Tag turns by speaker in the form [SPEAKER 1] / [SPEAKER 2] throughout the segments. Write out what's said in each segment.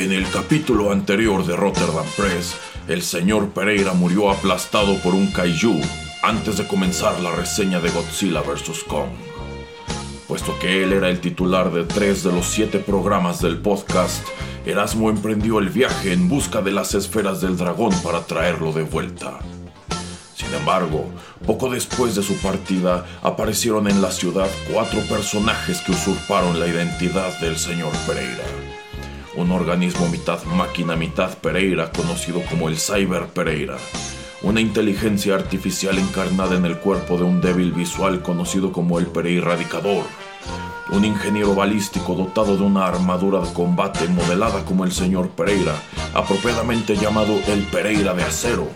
[SPEAKER 1] En el capítulo anterior de Rotterdam Press, el señor Pereira murió aplastado por un kaiju antes de comenzar la reseña de Godzilla vs. Kong. Puesto que él era el titular de tres de los siete programas del podcast, Erasmo emprendió el viaje en busca de las esferas del dragón para traerlo de vuelta. Sin embargo, poco después de su partida, aparecieron en la ciudad cuatro personajes que usurparon la identidad del señor Pereira un organismo mitad máquina, mitad Pereira, conocido como el Cyber Pereira, una inteligencia artificial encarnada en el cuerpo de un débil visual conocido como el Pereira Radicador, un ingeniero balístico dotado de una armadura de combate modelada como el señor Pereira, apropiadamente llamado el Pereira de Acero,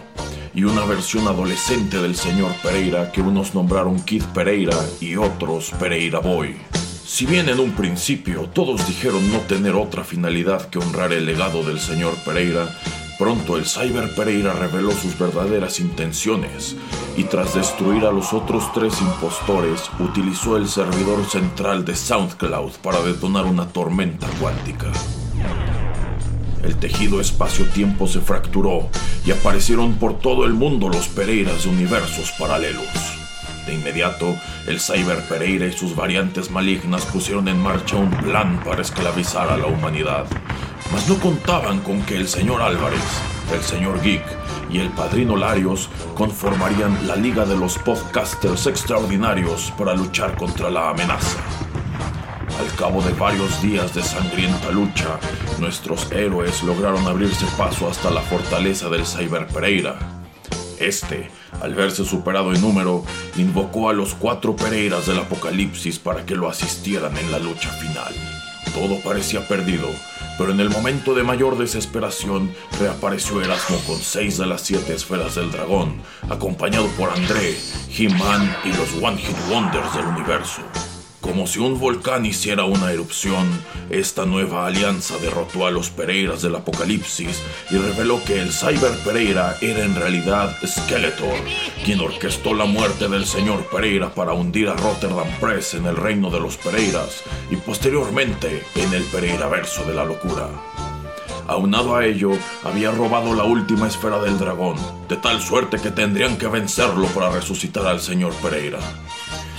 [SPEAKER 1] y una versión adolescente del señor Pereira que unos nombraron Kid Pereira y otros Pereira Boy. Si bien en un principio todos dijeron no tener otra finalidad que honrar el legado del señor Pereira, pronto el Cyber Pereira reveló sus verdaderas intenciones y tras destruir a los otros tres impostores utilizó el servidor central de SoundCloud para detonar una tormenta cuántica. El tejido espacio-tiempo se fracturó y aparecieron por todo el mundo los Pereiras de universos paralelos. De inmediato, el Cyber Pereira y sus variantes malignas pusieron en marcha un plan para esclavizar a la humanidad. Mas no contaban con que el señor Álvarez, el señor Geek y el padrino Larios conformarían la Liga de los Podcasters Extraordinarios para luchar contra la amenaza. Al cabo de varios días de sangrienta lucha, nuestros héroes lograron abrirse paso hasta la fortaleza del Cyber Pereira. Este al verse superado en número, invocó a los cuatro Pereiras del Apocalipsis para que lo asistieran en la lucha final. Todo parecía perdido, pero en el momento de mayor desesperación reapareció Erasmo con seis de las siete esferas del dragón, acompañado por André, He-Man y los One Hit Wonders del universo. Como si un volcán hiciera una erupción, esta nueva alianza derrotó a los Pereiras del Apocalipsis y reveló que el Cyber Pereira era en realidad Skeletor, quien orquestó la muerte del señor Pereira para hundir a Rotterdam Press en el reino de los Pereiras y posteriormente en el Pereira verso de la locura. Aunado a ello, había robado la última esfera del dragón, de tal suerte que tendrían que vencerlo para resucitar al señor Pereira.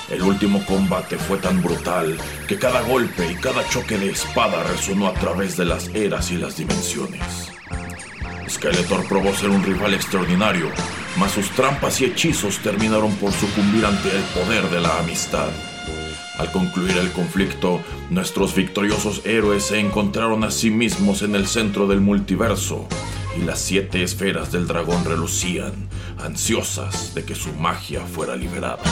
[SPEAKER 1] El último combate fue tan brutal que cada golpe y cada choque de espada resonó a través de las eras y las dimensiones. Skeletor probó ser un rival extraordinario, mas sus trampas y hechizos terminaron por sucumbir ante el poder de la amistad. Al concluir el conflicto, nuestros victoriosos héroes se encontraron a sí mismos en el centro del multiverso, y las siete esferas del dragón relucían, ansiosas de que su magia fuera liberada.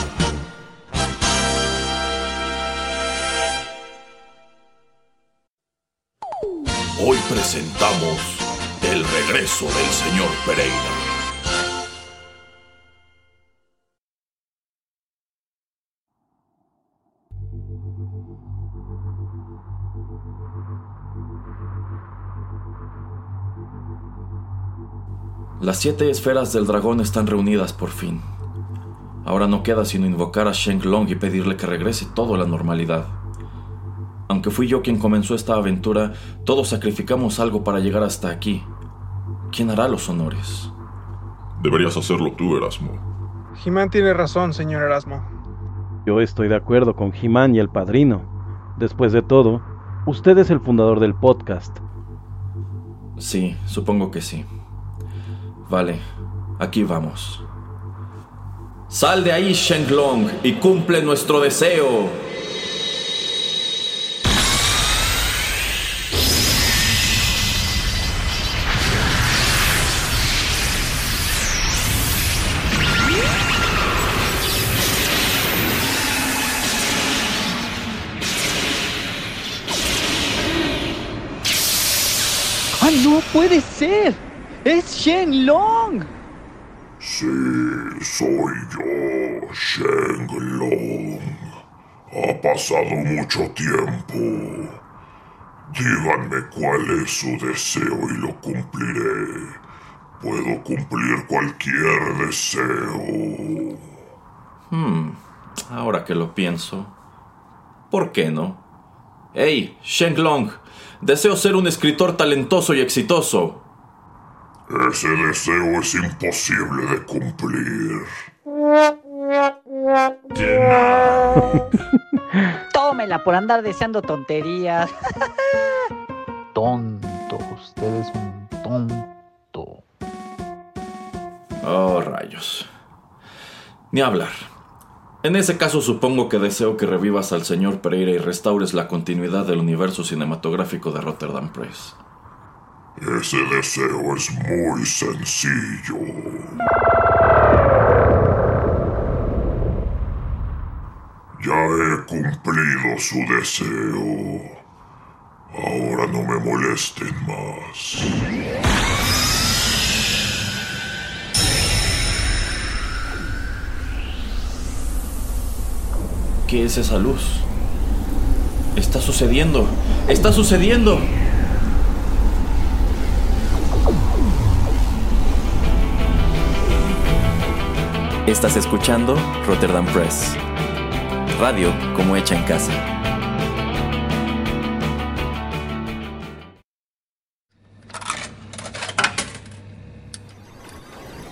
[SPEAKER 1] Hoy presentamos el regreso del señor Pereira.
[SPEAKER 2] Las siete esferas del dragón están reunidas por fin. Ahora no queda sino invocar a Sheng Long y pedirle que regrese todo a la normalidad. Aunque fui yo quien comenzó esta aventura, todos sacrificamos algo para llegar hasta aquí. ¿Quién hará los honores?
[SPEAKER 1] Deberías hacerlo tú, Erasmo.
[SPEAKER 3] Jimán tiene razón, señor Erasmo.
[SPEAKER 4] Yo estoy de acuerdo con Jimán y el padrino. Después de todo, usted es el fundador del podcast.
[SPEAKER 2] Sí, supongo que sí. Vale, aquí vamos. Sal de ahí, Shenglong, y cumple nuestro deseo.
[SPEAKER 5] Puede ser! ¡Es Shen Long!
[SPEAKER 1] Sí, soy yo, Shen Long. Ha pasado mucho tiempo. Díganme cuál es su deseo y lo cumpliré. Puedo cumplir cualquier deseo.
[SPEAKER 2] Hmm, ahora que lo pienso, ¿por qué no? ¡Hey, Shenlong! Deseo ser un escritor talentoso y exitoso.
[SPEAKER 1] Ese deseo es imposible de cumplir.
[SPEAKER 6] Tómela por andar deseando tonterías.
[SPEAKER 5] Tonto, usted es un tonto.
[SPEAKER 2] Oh, rayos. Ni hablar. En ese caso supongo que deseo que revivas al señor Pereira y restaures la continuidad del universo cinematográfico de Rotterdam Press.
[SPEAKER 1] Ese deseo es muy sencillo. Ya he cumplido su deseo. Ahora no me molesten más.
[SPEAKER 2] ¿Qué es esa luz? Está sucediendo. Está sucediendo.
[SPEAKER 7] Estás escuchando Rotterdam Press. Radio como hecha en casa.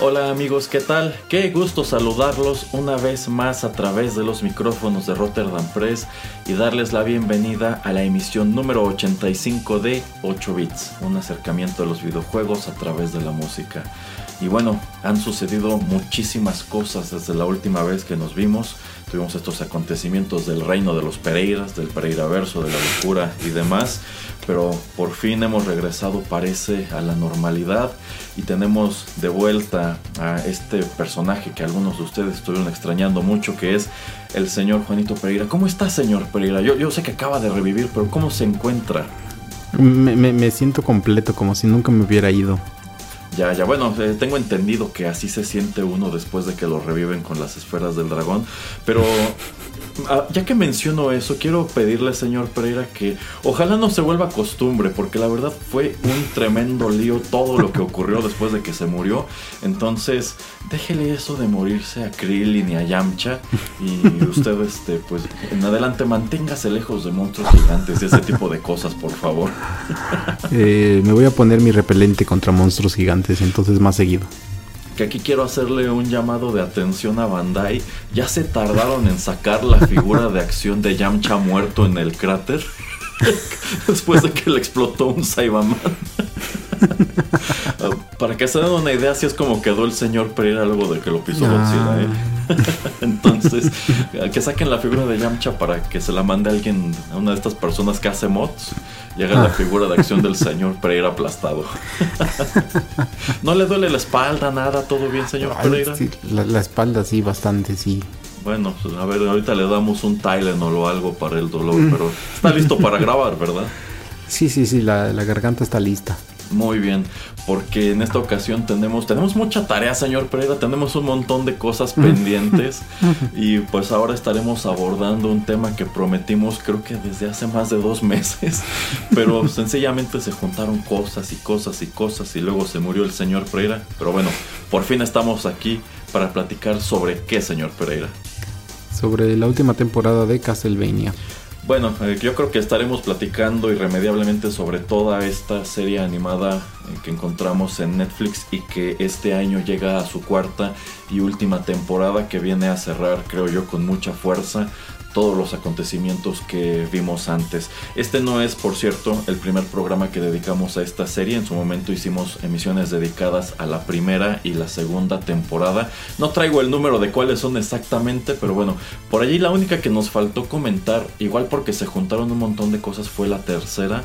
[SPEAKER 2] Hola amigos, ¿qué tal? Qué gusto saludarlos una vez más a través de los micrófonos de Rotterdam Press y darles la bienvenida a la emisión número 85 de 8 bits, un acercamiento a los videojuegos a través de la música. Y bueno, han sucedido muchísimas cosas desde la última vez que nos vimos. Tuvimos estos acontecimientos del reino de los Pereiras, del Pereira verso, de la locura y demás. Pero por fin hemos regresado, parece, a la normalidad y tenemos de vuelta a este personaje que algunos de ustedes estuvieron extrañando mucho, que es el señor Juanito Pereira. ¿Cómo está, señor Pereira? Yo, yo sé que acaba de revivir, pero ¿cómo se encuentra?
[SPEAKER 8] Me, me- me siento completo, como si nunca me hubiera ido.
[SPEAKER 2] Ya, ya, bueno, eh, tengo entendido que así se siente uno después de que lo reviven con las esferas del dragón, pero ya que menciono eso, quiero pedirle, señor Pereira, que ojalá no se vuelva costumbre, porque la verdad fue un tremendo lío todo lo que ocurrió después de que se murió, entonces déjele eso de morirse a Krillin y a Yamcha, y usted, este, pues, en adelante manténgase lejos de monstruos gigantes y ese tipo de cosas, por favor.
[SPEAKER 8] Eh, me voy a poner mi repelente contra monstruos gigantes, entonces más seguido.
[SPEAKER 2] Que aquí quiero hacerle un llamado de atención a Bandai. Ya se tardaron en sacar la figura de acción de Yamcha muerto en el cráter. Después de que le explotó un Saibaman. Para que se den una idea, así es como quedó el señor Pereira luego de que lo pisó Godzilla, ¿eh? Entonces, que saquen la figura de Yamcha para que se la mande alguien, a una de estas personas que hace mods. Llega la figura de acción del señor Pereira aplastado. ¿No le duele la espalda, nada? ¿Todo bien, señor
[SPEAKER 8] Ay,
[SPEAKER 2] Pereira?
[SPEAKER 8] sí, la, la espalda sí, bastante, sí.
[SPEAKER 2] Bueno, pues, a ver, ahorita le damos un Tylenol o algo para el dolor, pero está listo para grabar, ¿verdad?
[SPEAKER 8] Sí, sí, sí, la, la garganta está lista.
[SPEAKER 2] Muy bien, porque en esta ocasión tenemos, tenemos mucha tarea, señor Pereira, tenemos un montón de cosas pendientes y pues ahora estaremos abordando un tema que prometimos creo que desde hace más de dos meses, pero sencillamente se juntaron cosas y cosas y cosas y luego se murió el señor Pereira, pero bueno, por fin estamos aquí para platicar sobre qué, señor Pereira.
[SPEAKER 8] Sobre la última temporada de Castlevania.
[SPEAKER 2] Bueno, eh, yo creo que estaremos platicando irremediablemente sobre toda esta serie animada eh, que encontramos en Netflix y que este año llega a su cuarta y última temporada que viene a cerrar, creo yo, con mucha fuerza todos los acontecimientos que vimos antes. Este no es, por cierto, el primer programa que dedicamos a esta serie. En su momento hicimos emisiones dedicadas a la primera y la segunda temporada. No traigo el número de cuáles son exactamente, pero bueno, por allí la única que nos faltó comentar, igual porque se juntaron un montón de cosas, fue la tercera.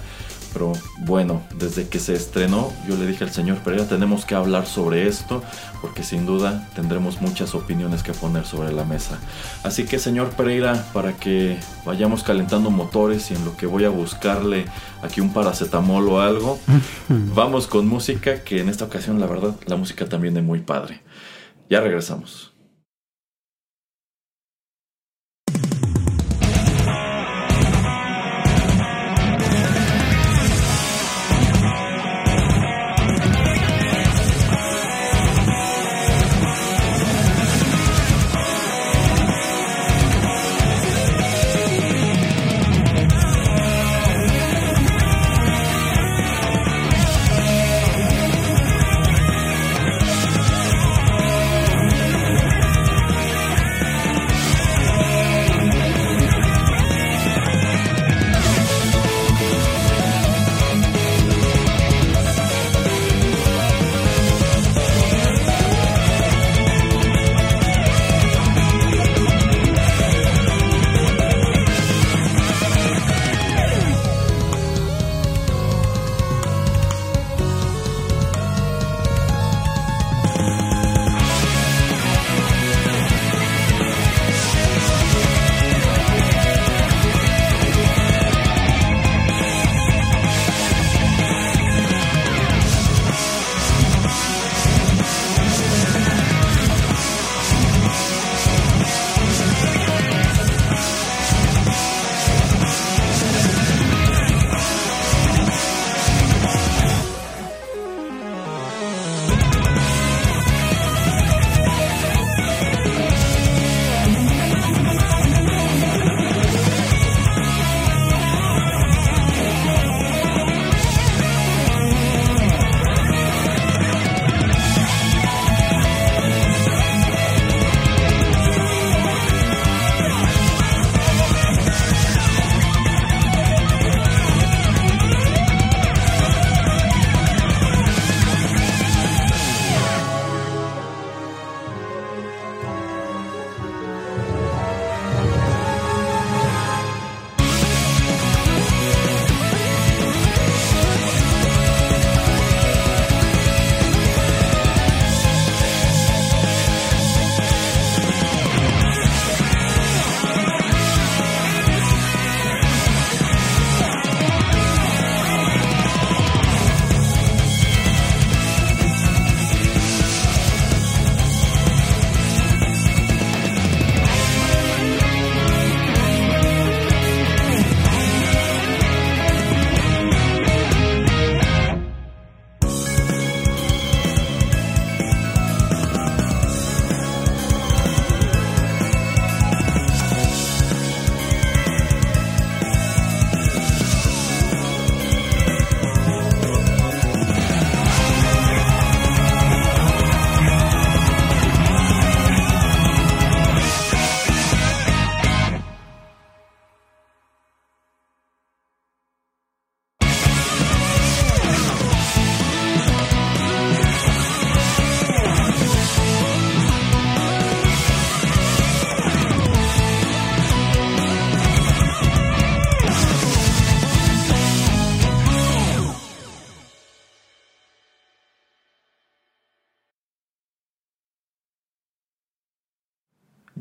[SPEAKER 2] Pero bueno, desde que se estrenó, yo le dije al señor Pereira, tenemos que hablar sobre esto, porque sin duda tendremos muchas opiniones que poner sobre la mesa. Así que señor Pereira, para que vayamos calentando motores y en lo que voy a buscarle aquí un paracetamol o algo, vamos con música, que en esta ocasión la verdad la música también es muy padre. Ya regresamos.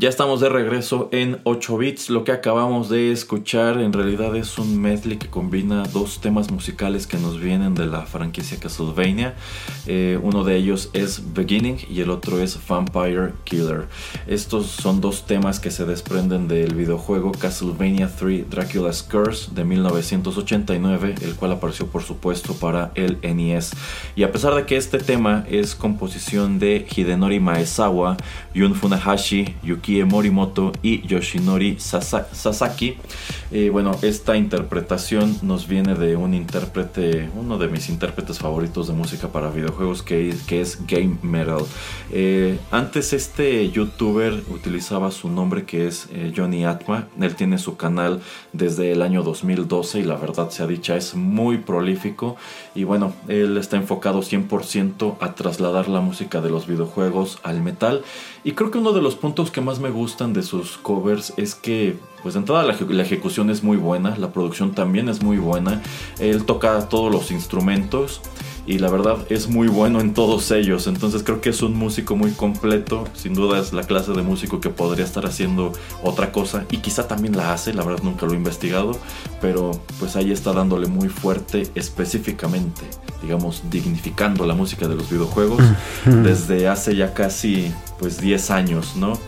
[SPEAKER 2] Ya estamos de regreso en 8 bits. Lo que acabamos de escuchar en realidad es un medley que combina dos temas musicales que nos vienen de la franquicia Castlevania. Eh, uno de ellos es Beginning y el otro es Vampire Killer. Estos son dos temas que se desprenden del videojuego Castlevania 3 Dracula's Curse de 1989, el cual apareció por supuesto para el NES. Y a pesar de que este tema es composición de Hidenori Maezawa, Yun Funahashi, Morimoto y Yoshinori Sasaki. Eh, bueno, esta interpretación nos viene de un intérprete, uno de mis intérpretes favoritos de música para videojuegos, que, que es Game Metal. Eh, antes este youtuber utilizaba su nombre que es eh, Johnny Atma. Él tiene su canal desde el año 2012 y la verdad sea dicha es muy prolífico. Y bueno, él está enfocado 100% a trasladar la música de los videojuegos al metal. Y creo que uno de los puntos que más me gustan de sus covers es que, pues entrada la, la, ejecución es muy buena, la producción también es muy buena, él toca todos los instrumentos y la verdad es muy bueno en todos ellos, entonces creo que es un músico muy completo, sin duda es la clase de músico que podría estar haciendo otra cosa y quizá también la hace, la verdad nunca lo he investigado, pero pues ahí está dándole muy fuerte específicamente, digamos, dignificando la música de los videojuegos desde hace ya casi pues 10 años, ¿no?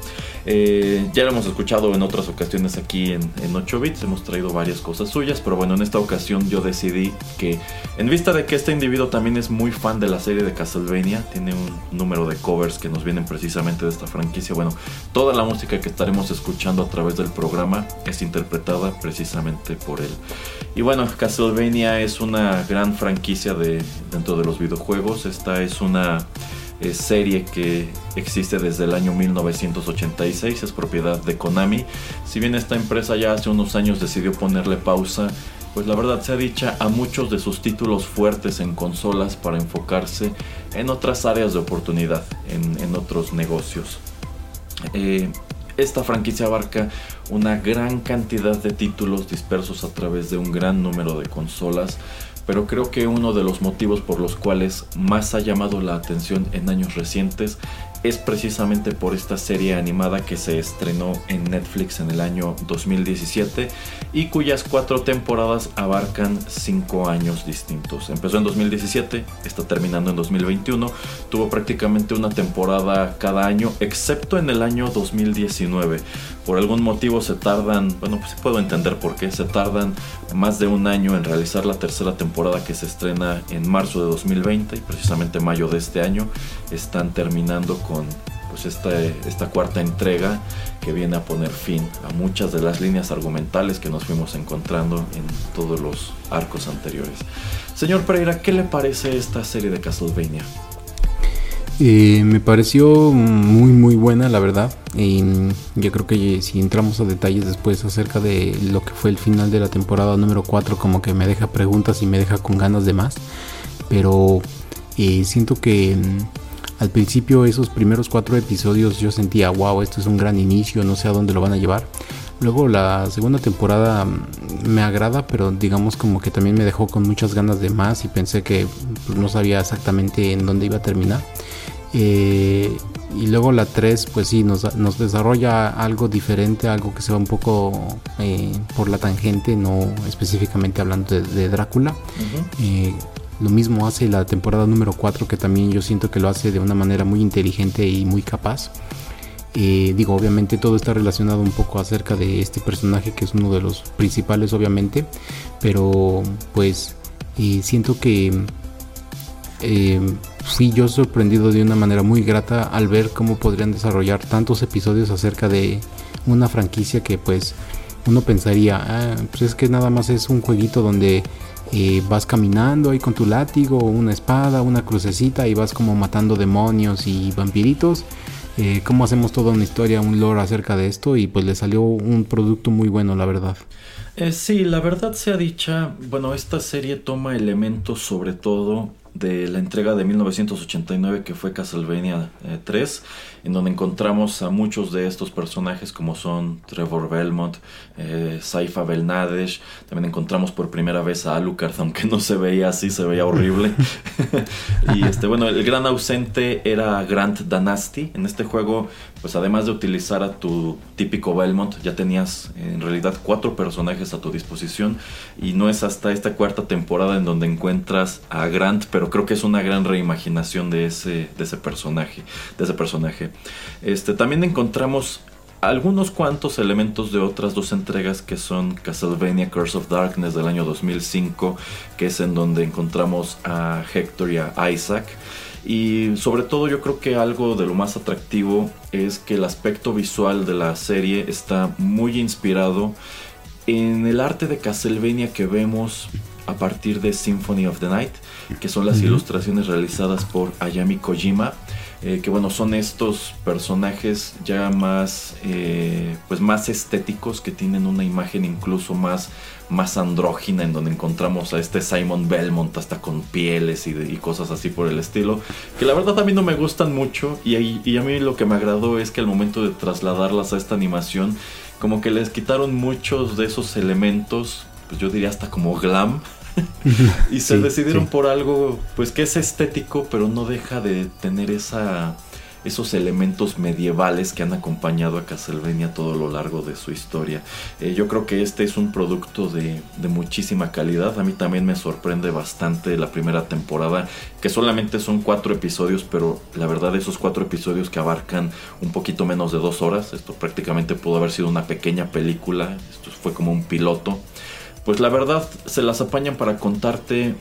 [SPEAKER 2] Eh, ya lo hemos escuchado en otras ocasiones aquí en, en, 8 bits, hemos traído varias cosas suyas, pero bueno, en esta ocasión yo decidí que, en vista de que este individuo también es muy fan de la serie de Castlevania, tiene un número de covers que nos vienen precisamente de esta franquicia, bueno, toda la música que estaremos escuchando a través del programa es interpretada precisamente por él. Y bueno, Castlevania es una gran franquicia de, dentro de los videojuegos, esta es una serie que existe desde el año 1986, es propiedad de Konami. Si bien esta empresa ya hace unos años decidió ponerle pausa, pues la verdad se ha dicha a muchos de sus títulos fuertes en consolas para enfocarse en otras áreas de oportunidad, en, otros negocios. Eh, esta franquicia abarca una gran cantidad de títulos dispersos a través de un gran número de consolas, pero creo que uno de los motivos por los cuales más ha llamado la atención en años recientes es precisamente por esta serie animada que se estrenó en Netflix en el año 2017 y cuyas cuatro temporadas abarcan cinco años distintos. Empezó en 2017, está terminando en 2021, tuvo prácticamente una temporada cada año, excepto en el año 2019. Por algún motivo se tardan, bueno, pues puedo entender por qué, se tardan más de un año en realizar la tercera temporada que se estrena en marzo de 2020 y precisamente mayo de este año están terminando con pues esta, esta cuarta entrega que viene a poner fin a muchas de las líneas argumentales que nos fuimos encontrando en todos los arcos anteriores. Señor Pereira, ¿qué le parece esta serie de Castlevania?
[SPEAKER 8] Eh, me pareció muy muy buena la verdad y yo creo que si entramos a detalles después acerca de lo que fue el final de la temporada número 4 como que me deja preguntas y me deja con ganas de más pero eh, siento que al principio esos primeros cuatro episodios yo sentía, wow, esto es un gran inicio, no sé a dónde lo van a llevar. Luego la segunda temporada mm, me agrada, pero digamos como que también me dejó con muchas ganas de más y pensé que pues, no sabía exactamente en dónde iba a terminar. Eh, y luego la 3 pues sí nos, desarrolla algo diferente, algo que se va un poco eh, por la tangente, no específicamente hablando de, Drácula. Lo mismo hace la temporada número 4 que también yo siento que lo hace de una manera muy inteligente y muy capaz. Eh, digo, obviamente todo está relacionado un poco acerca de este personaje que es uno de los principales obviamente, pero pues eh, siento que eh, fui yo sorprendido de una manera muy grata al ver cómo podrían desarrollar tantos episodios acerca de una franquicia que pues uno pensaría, ah, pues es que nada más es un jueguito donde vas caminando ahí con tu látigo, una espada, una crucecita y vas como matando demonios y vampiritos. Eh, cómo hacemos toda una historia, un lore acerca de esto y pues le salió un producto muy bueno, la verdad.
[SPEAKER 2] Eh, sí, la verdad sea dicha, bueno, esta serie toma elementos sobre todo de la entrega de 1989 que fue Castlevania 3, eh, en donde encontramos a muchos de estos personajes como son Trevor Belmont, eh, Saifa Belnadesh, también encontramos por primera vez a Alucard, aunque no se veía así, se veía horrible. y este, bueno, el gran ausente era Grant Danasti. En este juego, pues además de utilizar a tu típico Belmont, ya tenías en realidad cuatro personajes a tu disposición y no es hasta esta cuarta temporada en donde encuentras a Grant, pero creo que es una gran reimaginación de ese, de ese personaje, de ese personaje. Este, también encontramos algunos cuantos elementos de otras dos entregas que son Castlevania Curse of Darkness del año 2005, que es en donde encontramos a Hector y a Isaac. Y sobre todo yo creo que algo de lo más atractivo es que el aspecto visual de la serie está muy inspirado en el arte de Castlevania que vemos a partir de Symphony of the Night, que son las ilustraciones realizadas por Ayami Kojima, eh, que bueno, son estos personajes ya más, eh, pues más estéticos, que tienen una imagen incluso más, más andrógina, en donde encontramos a este Simon Belmont hasta con pieles y, cosas así por el estilo, que la verdad a mí no me gustan mucho, y, y a mí lo que me agradó es que al momento de trasladarlas a esta animación, como que les quitaron muchos de esos elementos, pues yo diría hasta como glam. y se decidieron por algo pues que es estético, pero no deja de tener esa esos elementos medievales que han acompañado a Castlevania todo lo largo de su historia. Eh, yo creo que este es un producto de, muchísima calidad. A mí también me sorprende bastante la primera temporada, que solamente son cuatro episodios, pero la verdad esos cuatro episodios que abarcan un poquito menos de dos horas, esto prácticamente pudo haber sido una pequeña película, esto fue como un piloto. Pues la verdad se las apañan para contarte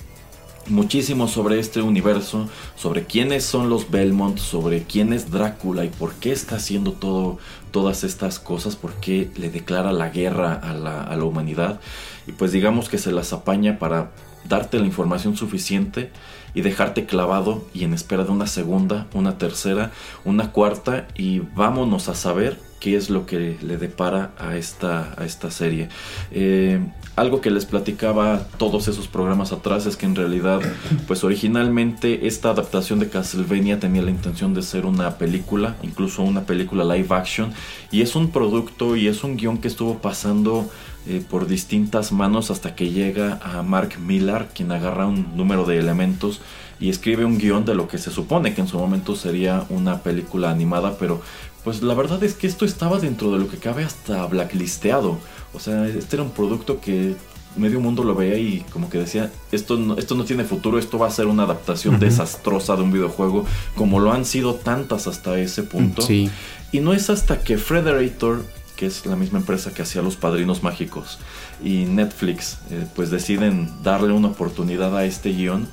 [SPEAKER 2] muchísimo sobre este universo, sobre quiénes son los Belmont, sobre quién es Drácula y por qué está haciendo todo, todas estas cosas, por qué le declara la guerra a la, a la humanidad. Y pues digamos que se las apaña para darte la información suficiente y dejarte clavado y en espera de una segunda, una tercera, una cuarta y vámonos a saber qué es lo que le depara a esta, a esta serie. Eh, algo que les platicaba todos esos programas atrás es que en realidad, pues originalmente esta adaptación de Castlevania tenía la intención de ser una película, incluso una película live action, y es un producto y es un guion que estuvo pasando eh, por distintas manos hasta que llega a Mark Millar, quien agarra un número de elementos y escribe un guion de lo que se supone que en su momento sería una película animada, pero pues la verdad es que esto estaba dentro de lo que cabe hasta blacklisteado. O sea, este era un producto que medio mundo lo veía y como que decía, esto no, esto no tiene futuro, esto va a ser una adaptación desastrosa de un videojuego, como lo han sido tantas hasta ese punto.
[SPEAKER 8] Sí.
[SPEAKER 2] Y no es hasta que Frederator, que es la misma empresa que hacía Los Padrinos Mágicos, y Netflix, eh, pues deciden darle una oportunidad a este guion,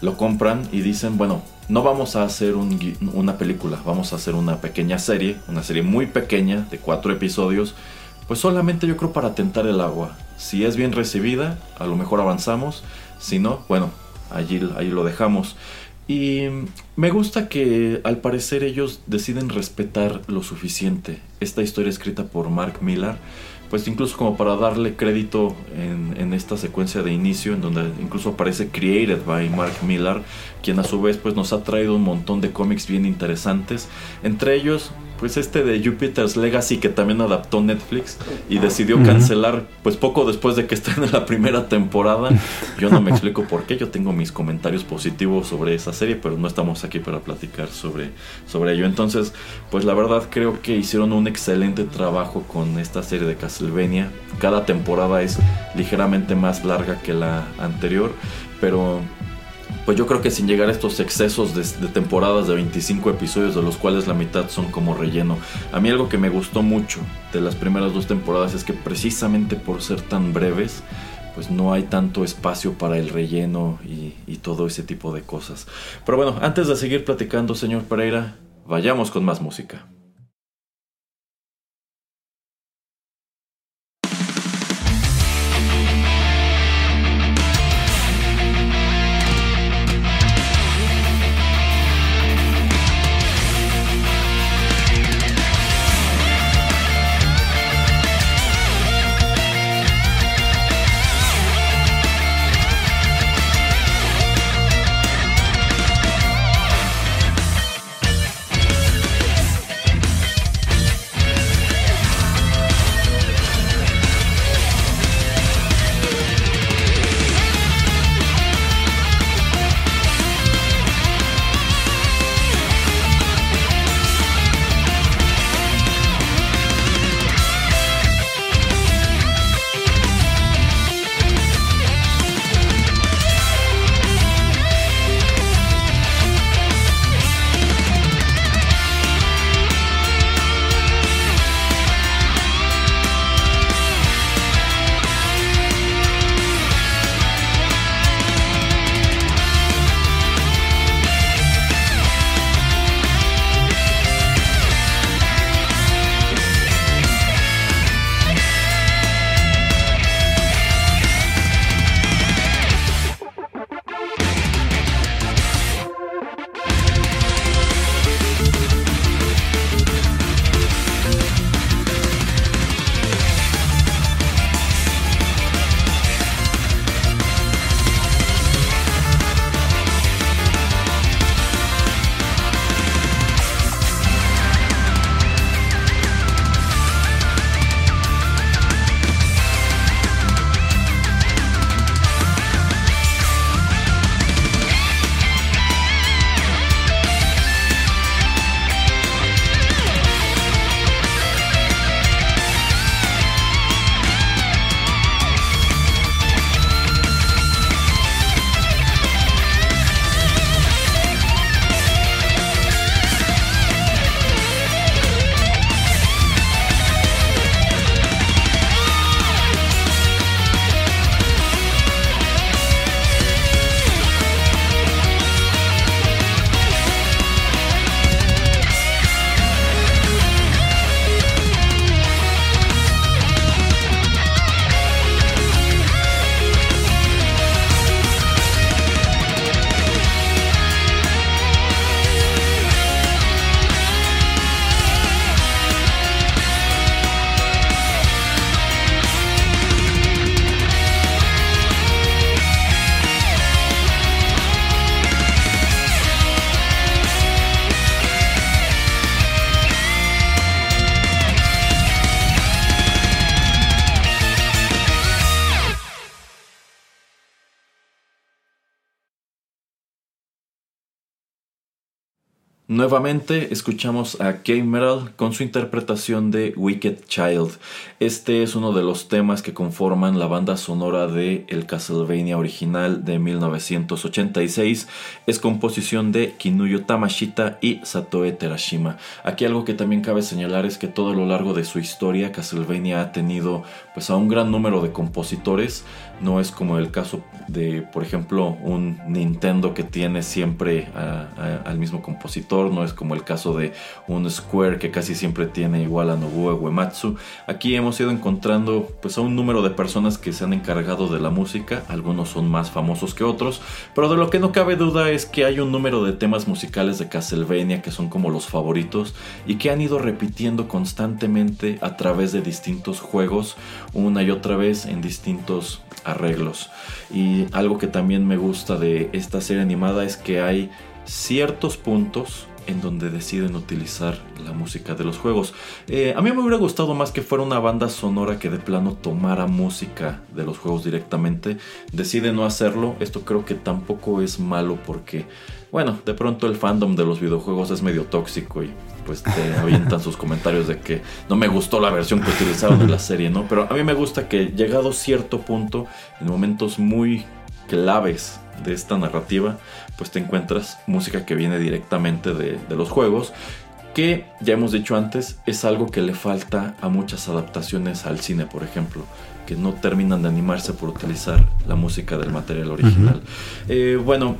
[SPEAKER 2] lo compran y dicen, bueno, no vamos a hacer una película, vamos a hacer una pequeña serie, una serie muy pequeña de cuatro episodios, pues solamente yo creo para tentar el agua. Si es bien recibida, a lo mejor avanzamos, si no, bueno, allí, ahí lo dejamos. Y me gusta que al parecer ellos deciden respetar lo suficiente esta historia escrita por Mark Millar pues incluso como para darle crédito en, en, esta secuencia de inicio, en donde incluso aparece Created by Mark Millar, quien a su vez pues nos ha traído un montón de cómics bien interesantes, entre ellos pues este de Jupiter's Legacy que también adaptó Netflix y decidió cancelar pues poco después de que en la primera temporada. Yo no me explico por qué, yo tengo mis comentarios positivos sobre esa serie, pero no estamos aquí para platicar sobre, sobre ello. Entonces, pues la verdad creo que hicieron un excelente trabajo con esta serie de Castlevania. Cada temporada es ligeramente más larga que la anterior, pero pues yo creo que sin llegar a estos excesos de, temporadas de 25 episodios, de los cuales la mitad son como relleno. A mí algo que me gustó mucho de las primeras dos temporadas es que precisamente por ser tan breves, pues no hay tanto espacio para el relleno y, todo ese tipo de cosas. Pero bueno, antes de seguir platicando, señor Pereira, vayamos con más música. Nuevamente escuchamos a Emerald con su interpretación de Wicked Child. Este es uno de los temas que conforman la banda sonora de el Castlevania original de 1986. Es composición de Kinuyo Tamashita y Satoe Terashima. Aquí algo que también cabe señalar es que todo a lo largo de su historia Castlevania ha tenido pues a un gran número de compositores. No es como el caso de, por ejemplo, un Nintendo que tiene siempre al mismo compositor. No es como el caso de un Square que casi siempre tiene igual a Nobuo Uematsu. Aquí hemos ido encontrando pues a un número de personas que se han encargado de la música. Algunos son más famosos que otros. Pero de lo que no cabe duda es que hay un número de temas musicales de Castlevania que son como los favoritos y que han ido repitiendo constantemente a través de distintos juegos una y otra vez en distintos arreglos. Y algo que también me gusta de esta serie animada es que hay ciertos puntos en donde deciden utilizar la música de los juegos. Eh, a mí me hubiera gustado más que fuera una banda sonora que de plano tomara música de los juegos directamente. Decide no hacerlo. Esto creo que tampoco es malo porque, bueno, de pronto el fandom de los videojuegos es medio tóxico y pues te avientan sus comentarios de que no me gustó la versión que utilizaron en la serie, ¿no? Pero a mí me gusta que llegado cierto punto, en momentos muy claves de esta narrativa, pues te encuentras música que viene directamente de, los juegos, que ya hemos dicho antes, es algo que le falta a muchas adaptaciones al cine, por ejemplo, que no terminan de animarse por utilizar la música del material original. Eh, bueno,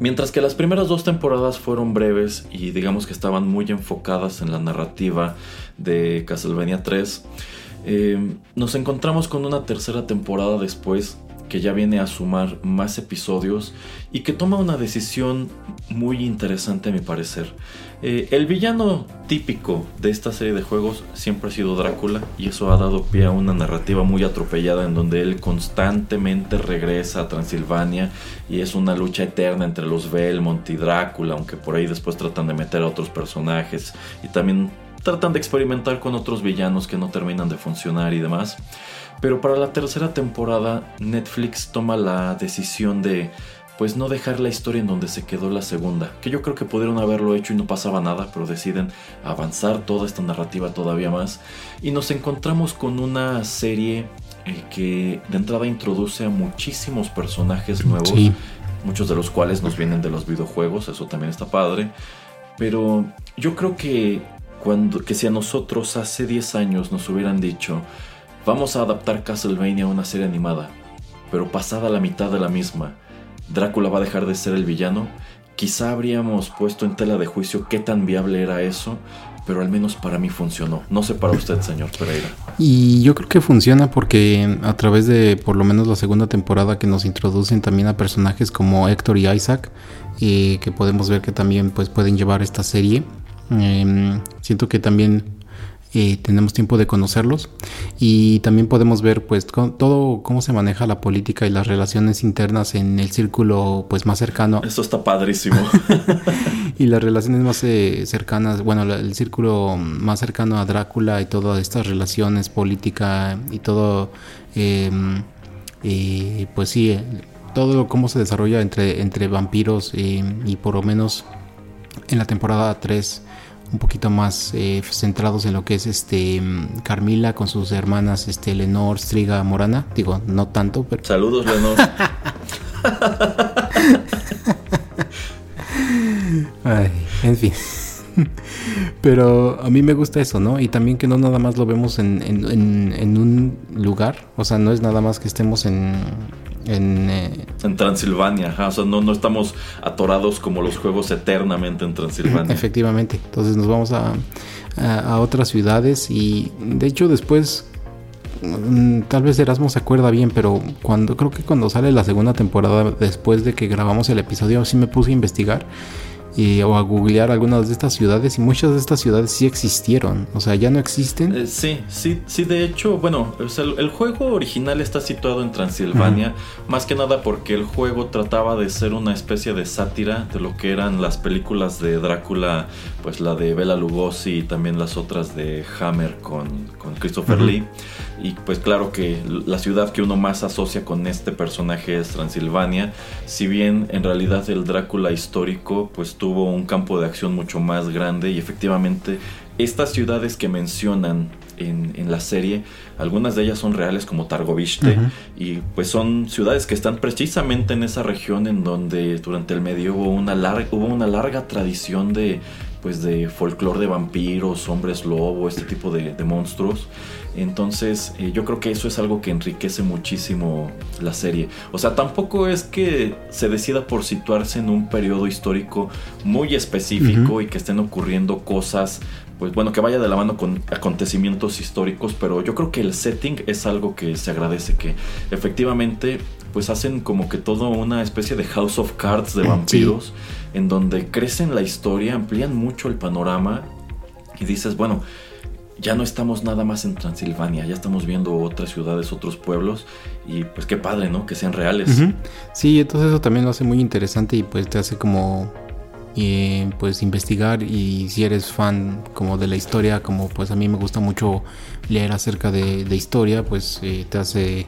[SPEAKER 2] Mientras que las primeras dos temporadas fueron breves y digamos que estaban muy enfocadas en la narrativa de Castlevania 3, eh, nos encontramos con una tercera temporada después que ya viene a sumar más episodios y que toma una decisión muy interesante a mi parecer. Eh, el villano típico de esta serie de juegos siempre ha sido Drácula y eso ha dado pie a una narrativa muy atropellada en donde él constantemente regresa a Transilvania y es una lucha eterna entre los Belmont y Drácula, aunque por ahí después tratan de meter a otros personajes y también tratan de experimentar con otros villanos que no terminan de funcionar y demás. Pero para la tercera temporada Netflix toma la decisión de pues no dejar la historia en donde se quedó la segunda, que yo creo que pudieron haberlo hecho y no pasaba nada, pero deciden avanzar toda esta narrativa todavía más. Y nos encontramos con una serie eh, que de entrada introduce a muchísimos personajes nuevos, muchos de los cuales nos vienen de los videojuegos, eso también está padre, pero yo creo que cuando que si a nosotros hace 10 años nos hubieran dicho Vamos a adaptar Castlevania a una serie animada, pero pasada la mitad de la misma, Drácula va a dejar de ser el villano. Quizá habríamos puesto en tela de juicio qué tan viable era eso, pero al menos para mí funcionó. No sé para usted, señor Pereira.
[SPEAKER 8] Y yo creo que funciona porque a través de por lo menos la segunda temporada que nos introducen también a personajes como Héctor y Isaac, eh, que podemos ver que también pues, pueden llevar esta serie. Em, siento que también tenemos tiempo de conocerlos y también podemos ver pues todo cómo se maneja la política y las relaciones internas en el círculo pues más cercano.
[SPEAKER 2] Esto está padrísimo.
[SPEAKER 8] y las relaciones más eh, cercanas, bueno, el círculo más cercano a Drácula y todas estas relaciones política y todo, em, pues sí, eh, todo cómo se desarrolla entre, entre vampiros eh, y por lo menos en la temporada 3 un poquito más eh, centrados en lo que es este mm, Carmila con sus hermanas este Lenor, Striga, Morana. Digo, no tanto, pero.
[SPEAKER 2] Saludos, Lenor.
[SPEAKER 8] Ay, en fin. Pero a mí me gusta eso, ¿no? Y también que no nada más lo vemos en, en un lugar. O sea, no es nada más que estemos en, en,
[SPEAKER 2] eh, en Transilvania, o sea, no, no estamos atorados como los juegos eternamente en Transilvania.
[SPEAKER 8] Efectivamente, entonces nos vamos a, a, otras ciudades y de hecho después mm, tal vez Erasmo se acuerda bien, pero cuando creo que cuando sale la segunda temporada después de que grabamos el episodio sí me puse a investigar o a googlear algunas de estas ciudades y muchas de estas ciudades sí existieron, o sea, ya no existen.
[SPEAKER 2] Eh, sí, sí, sí, de hecho, bueno, el, juego original está situado en Transilvania, más que nada porque el juego trataba de ser una especie de sátira de lo que eran las películas de Drácula, pues la de Bela Lugosi y también las otras de Hammer con, con Christopher Lee. Y pues claro que la ciudad que uno más asocia con este personaje es Transilvania, si bien en realidad el Drácula histórico pues tuvo un campo de acción mucho más grande y efectivamente estas ciudades que mencionan en, la serie, algunas de ellas son reales como Targoviste. Y pues son ciudades que están precisamente en esa región en donde durante el medio hubo una larga, hubo una larga tradición de pues de folclore de vampiros, hombres lobo, este tipo de, monstruos. Entonces eh, yo creo que eso es algo que enriquece muchísimo la serie. O sea, tampoco es que se decida por situarse en un periodo histórico muy específico y que estén ocurriendo cosas pues bueno, que vaya de la mano con acontecimientos históricos, pero yo creo que el setting es algo que se agradece, que efectivamente pues hacen como que todo una especie de House of Cards de vampiros, en donde crecen la historia, amplían mucho el panorama y dices, bueno, ya no estamos nada más en Transilvania, ya estamos viendo otras ciudades, otros pueblos y pues qué padre, ¿no? Que sean reales.
[SPEAKER 8] Sí, entonces eso también lo hace muy interesante y pues te hace como y pues investigar y si eres fan como de la historia como pues a mí me gusta mucho leer acerca de, historia pues eh, te hace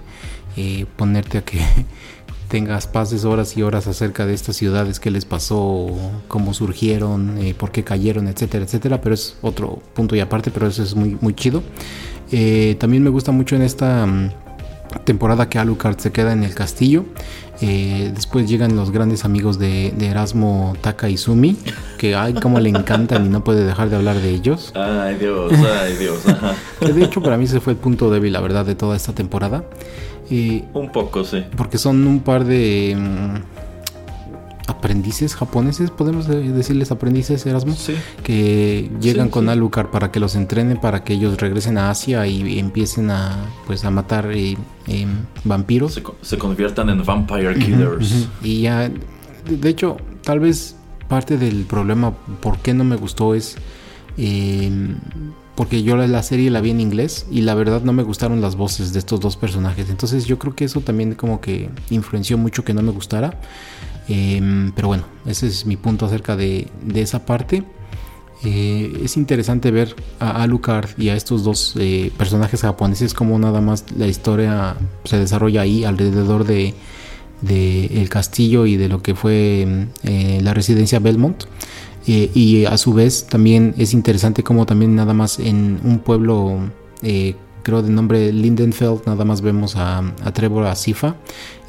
[SPEAKER 8] eh, ponerte a que tengas pases horas y horas acerca de estas ciudades, qué les pasó, cómo surgieron, eh, por qué cayeron, etcétera, etcétera. Pero es otro punto y aparte, pero eso es muy, muy chido. también me gusta mucho en esta mm, temporada que Alucard se queda en el castillo. Eh, después llegan los grandes amigos de, Erasmo Taka y Sumi, que ay, como le encantan y no puede dejar de hablar de ellos.
[SPEAKER 2] Ay Dios, ay Dios.
[SPEAKER 8] que de hecho para mí se fue el punto débil, la verdad, de toda esta temporada.
[SPEAKER 2] Un poco, sí.
[SPEAKER 8] Porque son un par de... Mm, aprendices japoneses, podemos decirles aprendices Erasmo, que llegan con Alucard para que los entrene, para que ellos regresen a Asia y empiecen a pues a matar eh, em, vampiros.
[SPEAKER 2] Se, conviertan en vampire killers.
[SPEAKER 8] Y ya, de hecho, tal vez parte del problema por qué no me gustó es em, porque yo la serie la vi en inglés y la verdad no me gustaron las voces de estos dos personajes. Entonces yo creo que eso también como que influenció mucho que no me gustara. Em, pero bueno, ese es mi punto acerca de, esa parte. Eh, es interesante ver a Alucard y a estos dos eh, personajes japoneses como nada más la historia se desarrolla ahí alrededor de, el castillo y de lo que fue em, eh, la residencia Belmont. Y a su vez también es interesante como también nada más en un pueblo creo de nombre Lindenfeld nada más vemos a, a Trevor Asifa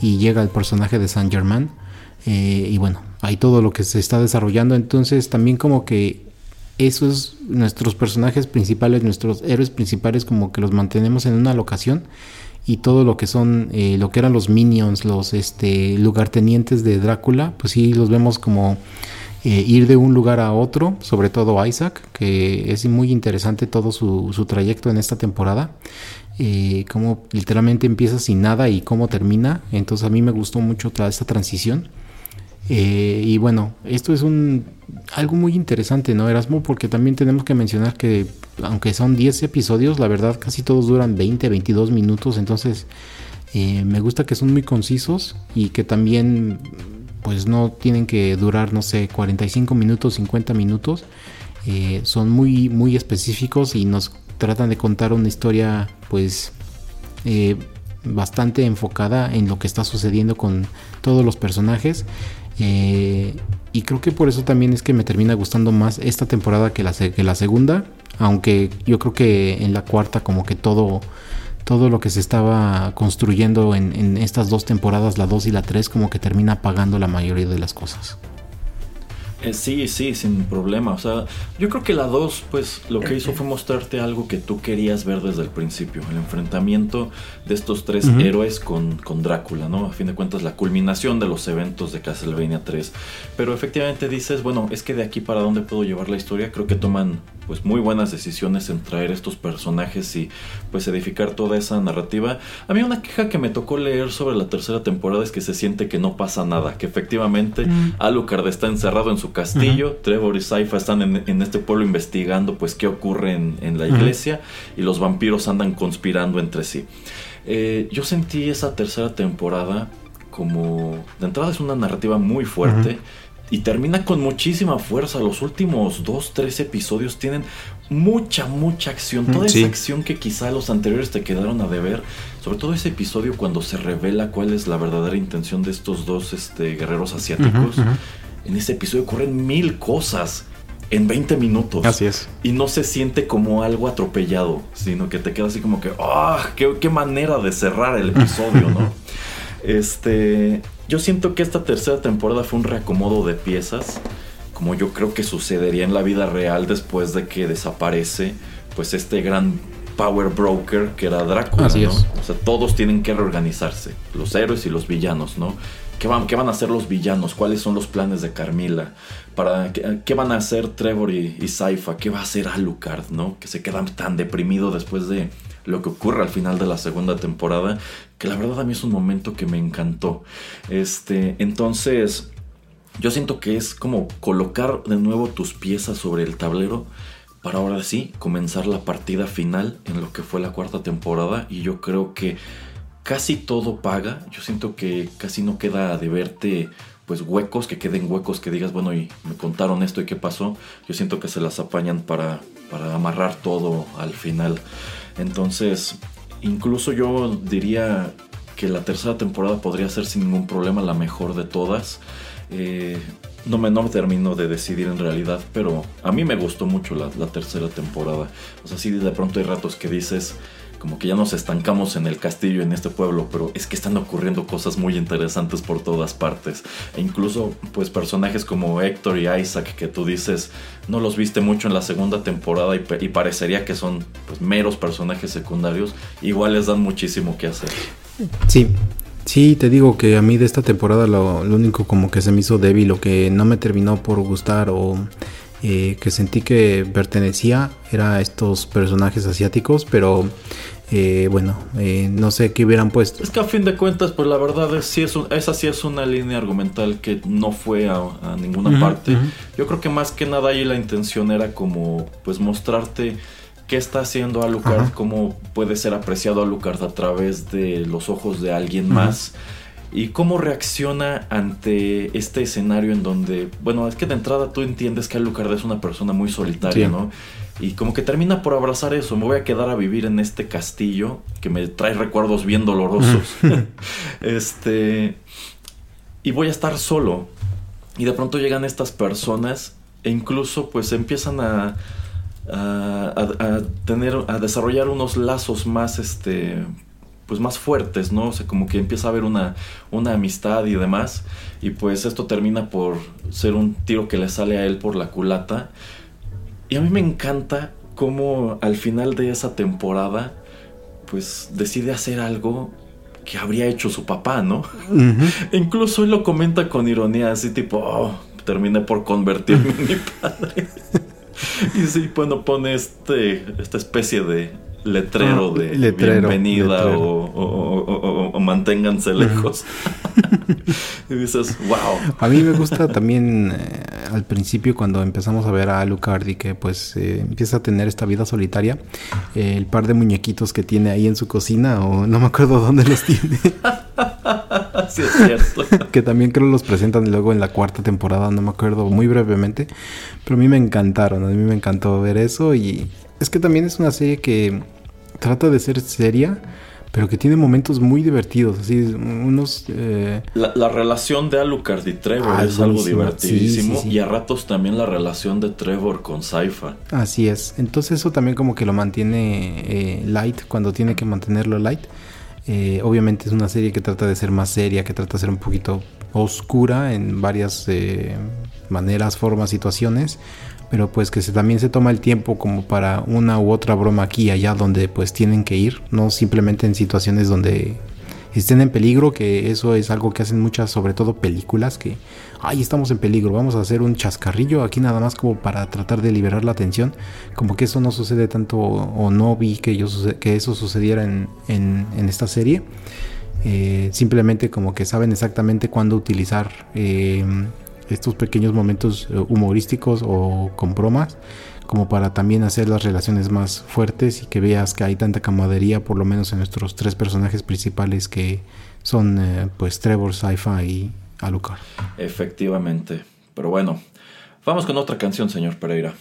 [SPEAKER 8] y llega el personaje de Saint Germain eh, y bueno, hay todo lo que se está desarrollando. Entonces también como que esos nuestros personajes principales, nuestros héroes principales, como que los mantenemos en una locación. Y todo lo que son, eh, lo que eran los minions, los este, lugartenientes de Drácula, pues sí los vemos como eh, ir de un lugar a otro, sobre todo Isaac, que es muy interesante todo su, su trayecto en esta temporada. Eh, cómo literalmente empieza sin nada y cómo termina. Entonces a mí me gustó mucho toda esta transición. Eh, y bueno, esto es un algo muy interesante, ¿no, Erasmo? Porque también tenemos que mencionar que aunque son 10 episodios, la verdad casi todos duran 20, 22 minutos, entonces eh, me gusta que son muy concisos y que también pues no tienen que durar, no sé, 45 minutos, 50 minutos. Eh, son muy, muy específicos y nos tratan de contar una historia pues bastante enfocada en lo que está sucediendo con todos los personajes eh, y creo que por eso también es que me termina gustando más esta temporada que la, que la segunda. Aunque yo creo que en la cuarta como que todo, todo lo que se estaba construyendo en, en estas dos temporadas, la 2 y la 3, como que termina apagando la mayoría de las cosas.
[SPEAKER 2] Eh, sí, sí, sin problema. O sea, yo creo que la 2, pues lo que hizo fue mostrarte algo que tú querías ver desde el principio. El enfrentamiento de estos tres héroes con, con, Drácula, ¿no? A fin de cuentas, la culminación de los eventos de Castlevania 3. Pero efectivamente dices, bueno, es que de aquí para dónde puedo llevar la historia, creo que toman pues muy buenas decisiones en traer estos personajes y pues edificar toda esa narrativa. A mí una queja que me tocó leer sobre la tercera temporada es que se siente que no pasa nada, que efectivamente mm. Alucard está encerrado en su castillo, Trevor y Saifa están en, este pueblo investigando pues qué ocurre en, la iglesia y los vampiros andan conspirando entre sí. Eh, yo sentí esa tercera temporada como de entrada es una narrativa muy fuerte y termina con muchísima fuerza. Los últimos dos, tres episodios tienen mucha, mucha acción. Toda esa acción que quizá los anteriores te quedaron a deber. Sobre todo ese episodio cuando se revela cuál es la verdadera intención de estos dos este, guerreros asiáticos. En ese episodio ocurren mil cosas en 20 minutos.
[SPEAKER 8] Así es.
[SPEAKER 2] Y no se siente como algo atropellado, sino que te queda así como que, ¡ah! qué, qué, manera de cerrar el episodio, ¿no? este. Yo siento que esta tercera temporada fue un reacomodo de piezas, como yo creo que sucedería en la vida real después de que desaparece, pues este gran power broker que era Drácula,
[SPEAKER 8] Así
[SPEAKER 2] ¿no?
[SPEAKER 8] es.
[SPEAKER 2] O sea, todos tienen que reorganizarse, los héroes y los villanos, ¿no? ¿Qué van, ¿Qué van a hacer los villanos? ¿Cuáles son los planes de Carmila? Para, ¿qué, van a hacer Trevor y, y Saifa? ¿Qué va a hacer Alucard? ¿no? Que se quedan tan deprimido después de lo que ocurre al final de la segunda temporada, que la verdad a mí es un momento que me encantó. Este, entonces, yo siento que es como colocar de nuevo tus piezas sobre el tablero para ahora sí comenzar la partida final en lo que fue la cuarta temporada y yo creo que casi todo paga. Yo siento que casi no queda de verte pues huecos, que queden huecos que digas, bueno, y me contaron esto y qué pasó. Yo siento que se las apañan para, para amarrar todo al final. Entonces, incluso yo diría que la tercera temporada podría ser sin ningún problema la mejor de todas. Eh, no me no termino de decidir en realidad, pero a mí me gustó mucho la, la, tercera temporada. O sea, sí, de pronto hay ratos que dices, como que ya nos estancamos en el castillo, en este pueblo, pero es que están ocurriendo cosas muy interesantes por todas partes. E incluso, pues, personajes como Héctor y Isaac, que tú dices, no los viste mucho en la segunda temporada y, parecería que son pues, meros personajes secundarios, igual les dan muchísimo que hacer.
[SPEAKER 8] Sí, Sí, te digo que a mí de esta temporada lo, lo, único como que se me hizo débil o que no me terminó por gustar o eh, que sentí que pertenecía era a estos personajes asiáticos, pero eh, bueno, eh, no sé qué hubieran puesto.
[SPEAKER 2] Es que a fin de cuentas, pues la verdad es, sí es un, esa sí es una línea argumental que no fue a, a ninguna uh -huh, parte. Uh -huh. Yo creo que más que nada ahí la intención era como pues mostrarte qué está haciendo Alucard, Ajá. cómo puede ser apreciado Alucard a través de los ojos de alguien más y cómo reacciona ante este escenario en donde, bueno, es que de entrada tú entiendes que Alucard es una persona muy solitaria, sí. ¿no? Y como que termina por abrazar eso, me voy a quedar a vivir en este castillo que me trae recuerdos bien dolorosos. este y voy a estar solo. Y de pronto llegan estas personas e incluso pues empiezan a a, a, a, tener, a desarrollar unos lazos más, este, pues más fuertes, ¿no? O sea, como que empieza a haber una, una amistad y demás. Y pues esto termina por ser un tiro que le sale a él por la culata. Y a mí me encanta cómo al final de esa temporada, pues decide hacer algo que habría hecho su papá, ¿no? Uh -huh. incluso él lo comenta con ironía, así tipo, oh, terminé por convertirme en mi padre. y sí, bueno, pone este, esta especie de letrero de
[SPEAKER 8] letrero,
[SPEAKER 2] bienvenida
[SPEAKER 8] letrero.
[SPEAKER 2] O, o, o, o, manténganse lejos. y dices, wow.
[SPEAKER 8] A mí me gusta también eh, al principio cuando empezamos a ver a Alucard y que pues eh, empieza a tener esta vida solitaria, eh, el par de muñequitos que tiene ahí en su cocina o no me acuerdo dónde los tiene.
[SPEAKER 2] sí, es cierto.
[SPEAKER 8] que también creo los presentan luego en la cuarta temporada, no me acuerdo muy brevemente, pero a mí me encantaron, a mí me encantó ver eso y es que también es una serie que trata de ser seria, pero que tiene momentos muy divertidos, así unos... Eh...
[SPEAKER 2] La, la, relación de Alucard y Trevor
[SPEAKER 8] ah,
[SPEAKER 2] es algo divertidísimo
[SPEAKER 8] sí, sí, sí.
[SPEAKER 2] y a ratos también la relación de Trevor con Saifa.
[SPEAKER 8] Así es, entonces eso también como que lo mantiene eh, light cuando tiene que mantenerlo light. Eh, obviamente es una serie que trata de ser más seria, que trata de ser un poquito oscura en varias eh, maneras, formas, situaciones pero pues que se, también se toma el tiempo como para una u otra broma aquí y allá donde pues tienen que ir, no simplemente en situaciones donde estén en peligro, que eso es algo que hacen muchas, sobre todo películas, que, ay, estamos en peligro, vamos a hacer un chascarrillo aquí nada más como para tratar de liberar la atención, como que eso no sucede tanto o no vi que, yo, que eso sucediera en, en, esta serie. Eh, simplemente como que saben exactamente cuándo utilizar eh, estos pequeños momentos eh, humorísticos o con bromas como para también hacer las relaciones más fuertes y que veas que hay tanta camaradería por lo menos en nuestros tres personajes principales que son eh, pues Trevor, Saifa y Alucard.
[SPEAKER 2] Efectivamente, pero bueno, vamos con otra canción señor Pereira.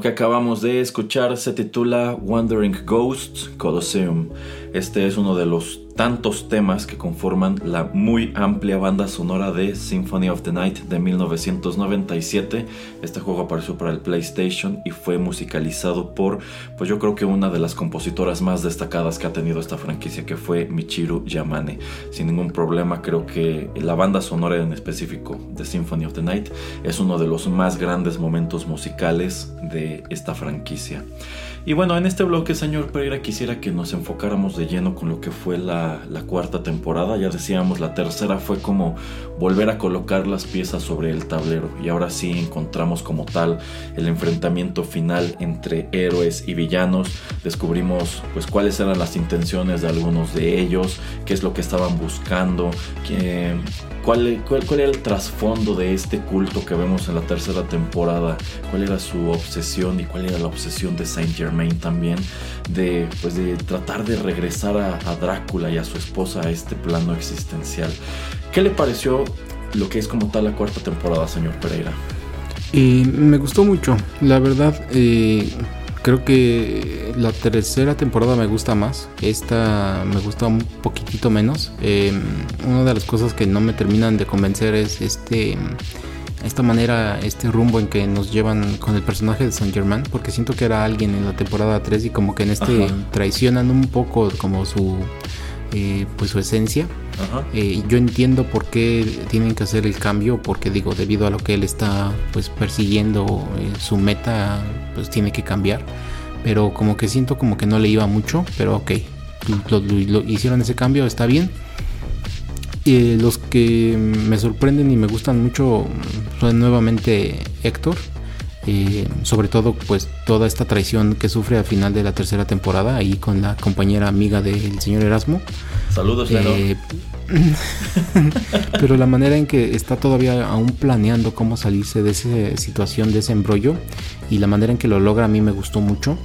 [SPEAKER 2] Que acabamos de escuchar se titula Wandering Ghosts Colosseum. Este es uno de los tantos temas que conforman la muy amplia banda sonora de Symphony of the Night de 1997. Este juego apareció para el PlayStation y fue musicalizado por, pues yo creo que una de las compositoras más destacadas que ha tenido esta franquicia, que fue Michiru Yamane. Sin ningún problema, creo que la banda sonora en específico de Symphony of the Night es uno de los más grandes momentos musicales de esta franquicia. Y bueno, en este bloque, señor Pereira, quisiera que nos enfocáramos de lleno con lo que fue la, cuarta temporada. Ya decíamos, la tercera fue como volver a colocar las piezas sobre el tablero. Y ahora sí encontramos como tal el enfrentamiento final entre héroes y villanos. Descubrimos pues cuáles eran las intenciones de algunos de ellos, qué es lo que estaban buscando, qué, ¿Cuál, cuál, era el trasfondo de este culto que vemos en la tercera temporada? ¿Cuál era su obsesión y cuál era la obsesión de Saint Germain también? De, pues de tratar de regresar a, Drácula y a su esposa a este plano existencial. ¿Qué le pareció lo que es como tal la cuarta temporada, señor Pereira?
[SPEAKER 8] Y me gustó mucho, la verdad. Eh, Creo que la tercera temporada me gusta más. Esta me gusta un poquitito menos. Em, una de las cosas que no me terminan de convencer es este esta manera, este rumbo en que nos llevan con el personaje de Saint Germain, porque siento que era alguien en la temporada 3 y como que en este traicionan un poco como su eh, pues su esencia. Eh, yo entiendo por qué tienen que hacer el cambio, porque digo, debido a lo que él está pues persiguiendo, eh, su meta pues tiene que cambiar. Pero como que siento como que no le iba mucho, pero ok, lo, hicieron ese cambio, está bien. Y los que me sorprenden y me gustan mucho son nuevamente Héctor. sobre todo pues toda esta traición que sufre al final de la tercera temporada ahí con la compañera amiga del señor Erasmo
[SPEAKER 2] saludos eh,
[SPEAKER 8] pero la manera en que está todavía aún planeando cómo salirse de esa situación, de ese embrollo, y la manera en que lo logra a mí me gustó mucho.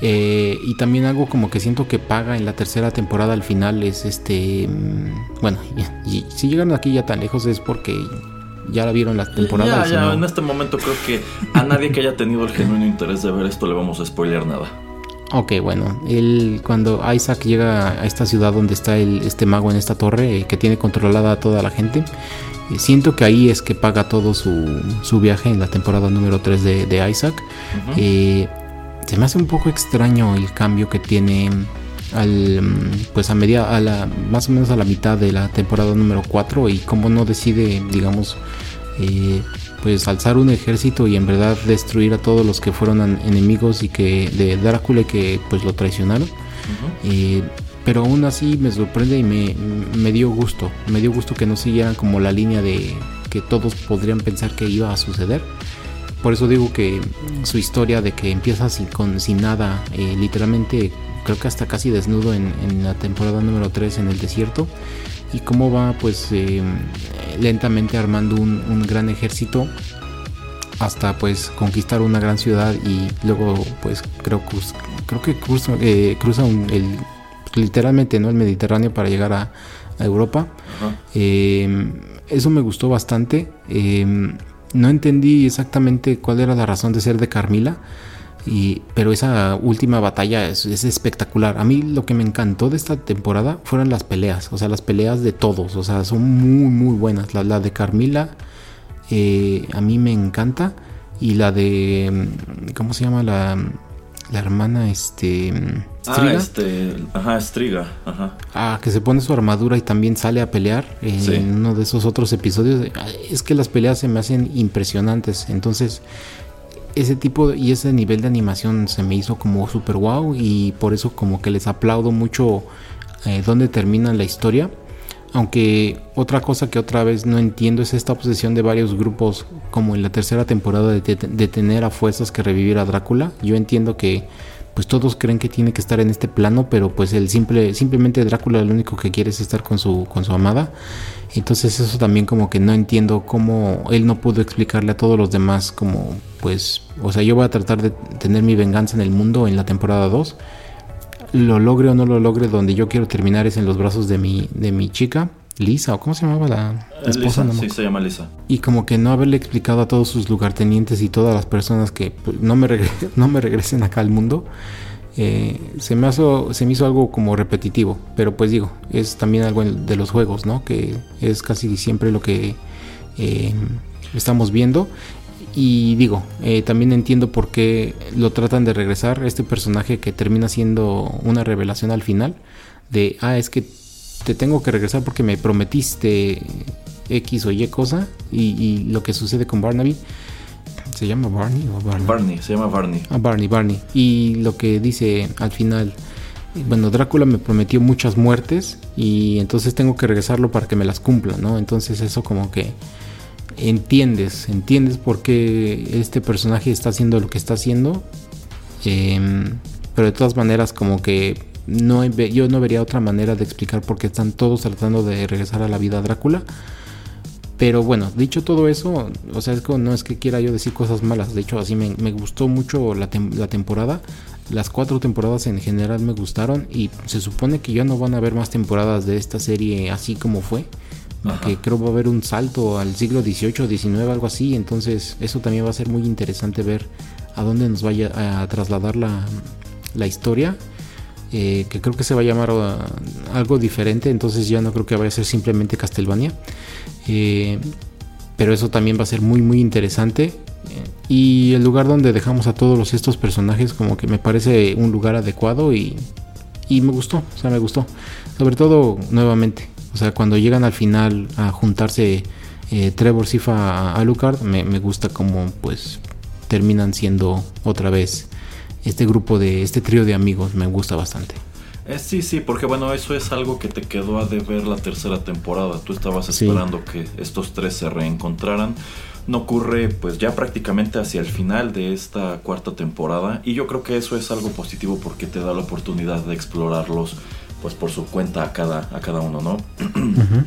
[SPEAKER 8] Eh, y también algo como que siento que paga en la tercera temporada al final es este. Mm, bueno, y, si llegan aquí ya tan lejos es porque ya la vieron la temporada.
[SPEAKER 2] Ya, ya, en este momento creo que a nadie que haya tenido el genuino interés de ver esto le vamos a spoiler nada.
[SPEAKER 8] Ok, bueno, él cuando Isaac llega a esta ciudad donde está el, este mago en esta torre eh, que tiene controlada a toda la gente, eh, siento que ahí es que paga todo su, su viaje en la temporada número 3 de, Isaac. Eh, se me hace un poco extraño el cambio que tiene al pues a media a la más o menos a la mitad de la temporada número 4 y cómo no decide digamos pues alzar un ejército y en verdad destruir a todos los que fueron enemigos y que de Drácula que pues lo traicionaron. Eh, pero aún así me sorprende y me, dio gusto. Me dio gusto que no siguieran como la línea de que todos podrían pensar que iba a suceder. Por eso digo que su historia de que empieza sin, con, sin nada, eh, literalmente creo que hasta casi desnudo en, la temporada número 3 en el desierto y cómo va pues eh, lentamente armando un, gran ejército hasta pues conquistar una gran ciudad y luego pues creo, creo que cruza, eh, cruza el, literalmente no el Mediterráneo para llegar a, Europa. Eh, eso me gustó bastante no entendí exactamente cuál era la razón de ser de Carmila pero esa última batalla es, espectacular. A mí lo que me encantó de esta temporada fueron las peleas, o sea, las peleas de todos, o sea, son muy, muy buenas. La, de Carmila eh, a mí me encanta y la de, ¿cómo se llama? La, la hermana, este...
[SPEAKER 2] Striga. Ah, este, ajá, Striga, ajá.
[SPEAKER 8] Ah, que se pone su armadura y también sale a pelear en uno de esos otros episodios. Es que las peleas se me hacen impresionantes, entonces ese tipo y ese nivel de animación se me hizo como super wow y por eso como que les aplaudo mucho eh, donde termina la historia. Aunque otra cosa que otra vez no entiendo es esta obsesión de varios grupos, como en la tercera temporada, de, tener a fuerzas que revivir a Drácula. Yo entiendo que pues todos creen que tiene que estar en este plano, pero pues el simple, simplemente Drácula lo único que quiere es estar con su, con su amada. Entonces eso también como que no entiendo cómo él no pudo explicarle a todos los demás como pues, o sea, yo voy a tratar de tener mi venganza en el mundo en la temporada 2. Lo logre o no lo logre, donde yo quiero terminar es en los brazos de mi, de mi chica. Lisa, o cómo se llamaba la
[SPEAKER 2] Eh,
[SPEAKER 8] esposa.
[SPEAKER 2] Lisa,
[SPEAKER 8] No me
[SPEAKER 2] sí, se llama Lisa.
[SPEAKER 8] y como que no haberle explicado a todos sus lugartenientes y todas las personas que pues, no, me regre- no me regresen acá al mundo, eh, se, me hizo, se me hizo algo como repetitivo. Pero pues digo, es también algo de los juegos, ¿no? Que es casi siempre lo que eh, estamos viendo. Y digo, eh, también entiendo por qué lo tratan de regresar. Este personaje que termina siendo una revelación al final. De, ah, es que te tengo que regresar porque me prometiste X o Y cosa. Y, y lo que sucede con Barnaby. ¿Se llama Barney o Barney?
[SPEAKER 2] Barney, se llama Barney.
[SPEAKER 8] Ah, Barney, Barney. Y lo que dice al final, bueno, Drácula me prometió muchas muertes y entonces tengo que regresarlo para que me las cumpla, ¿no? Entonces eso como que entiendes, entiendes por qué este personaje está haciendo lo que está haciendo. Em, pero de todas maneras como que no yo no vería otra manera de explicar por qué están todos tratando de regresar a la vida a Drácula. Pero bueno, dicho todo eso, o sea, es que no es que quiera yo decir cosas malas. De hecho, así me, me gustó mucho la, la temporada. Las cuatro temporadas en general me gustaron. Y se supone que ya no van a haber más temporadas de esta serie así como fue.
[SPEAKER 2] Ajá.
[SPEAKER 8] Que creo va a haber un salto al siglo XVIII, XIX, algo así. Entonces, eso también va a ser muy interesante ver a dónde nos vaya a trasladar la, la historia. eh, que creo que se va a llamar uh, algo diferente. Entonces, ya no creo que vaya a ser simplemente Castlevania. Eh, pero eso también va a ser muy muy interesante. Y el lugar donde dejamos a todos estos personajes como que me parece un lugar adecuado y, y me gustó, o sea, me gustó. Sobre todo nuevamente, o sea, cuando llegan al final a juntarse eh, Trevor, Sifa, Alucard, me, me gusta como pues terminan siendo otra vez este grupo de, este trío de amigos, me gusta bastante.
[SPEAKER 2] Eh, sí, sí, porque bueno, eso es algo que te quedó a deber la tercera temporada. Tú estabas
[SPEAKER 8] Sí.
[SPEAKER 2] esperando que estos tres se reencontraran. No ocurre pues ya prácticamente hacia el final de esta cuarta temporada y yo creo que eso es algo positivo porque te da la oportunidad de explorarlos pues por su cuenta a cada, a cada uno, ¿no?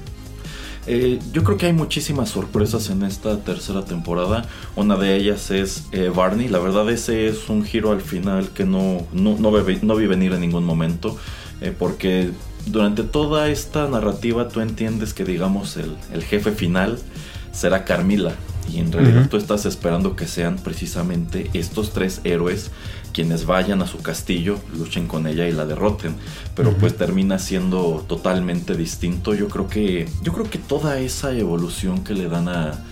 [SPEAKER 2] Eh, yo creo que hay muchísimas sorpresas en esta tercera temporada. Una de ellas es eh, Barney. La verdad ese es un giro al final que no, no, no, ve- no vi venir en ningún momento. eh, porque durante toda esta narrativa tú entiendes que digamos el, el jefe final será Carmila. Y en realidad tú estás esperando que sean precisamente estos tres héroes quienes vayan a su castillo, luchen con ella y la derroten. Pero pues termina siendo totalmente distinto. Yo creo que. Yo creo que toda esa evolución que le dan a,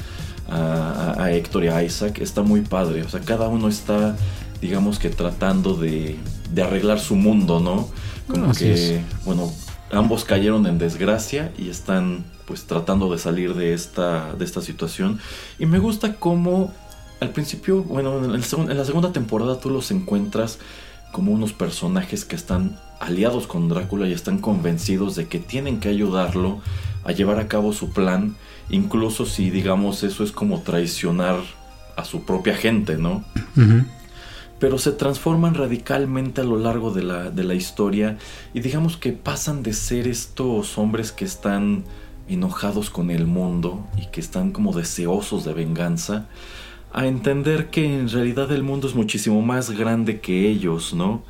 [SPEAKER 2] a, a Héctor y a Isaac está muy padre. O sea, cada uno está, digamos que tratando de, de arreglar su mundo, ¿no? Como
[SPEAKER 8] Así
[SPEAKER 2] que,
[SPEAKER 8] es.
[SPEAKER 2] bueno, ambos cayeron en desgracia y están pues tratando de salir de esta, de esta situación. Y me gusta cómo al principio, bueno, en, el en la segunda temporada tú los encuentras como unos personajes que están aliados con Drácula y están convencidos de que tienen que ayudarlo a llevar a cabo su plan, incluso si digamos eso es como traicionar a su propia gente, ¿no? Pero se transforman radicalmente a lo largo de la, de la historia y digamos que pasan de ser estos hombres que están enojados con el mundo y que están como deseosos de venganza a entender que en realidad el mundo es muchísimo más grande que ellos, ¿no?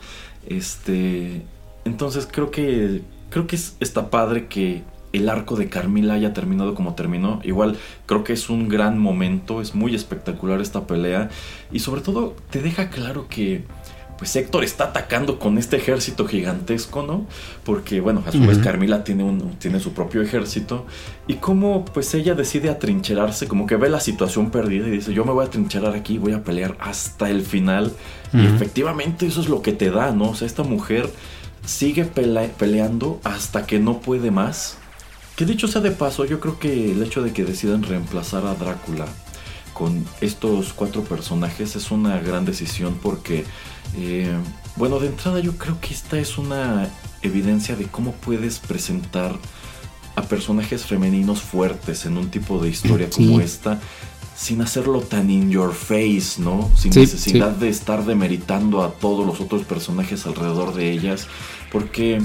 [SPEAKER 2] Este, entonces creo que creo que es, está padre que el arco de Carmila haya terminado como terminó. Igual creo que es un gran momento, es muy espectacular esta pelea y sobre todo te deja claro que pues Héctor está atacando con este ejército gigantesco, ¿no? Porque bueno, a su vez. Carmila tiene un tiene su propio ejército y cómo pues ella decide atrincherarse, como que ve la situación perdida y dice, "Yo me voy a atrincherar aquí, voy a pelear hasta el final." Y efectivamente eso es lo que te da, ¿no? O sea, esta mujer sigue pele- peleando hasta que no puede más. Que dicho sea de paso, yo creo que el hecho de que decidan reemplazar a Drácula con estos cuatro personajes es una gran decisión porque, eh, bueno, de entrada yo creo que esta es una evidencia de cómo puedes presentar a personajes femeninos fuertes en un tipo de historia
[SPEAKER 8] Sí.
[SPEAKER 2] como esta sin hacerlo tan in your face, ¿no? Sin
[SPEAKER 8] Sí,
[SPEAKER 2] necesidad
[SPEAKER 8] sí.
[SPEAKER 2] de estar demeritando a todos los otros personajes alrededor de ellas, porque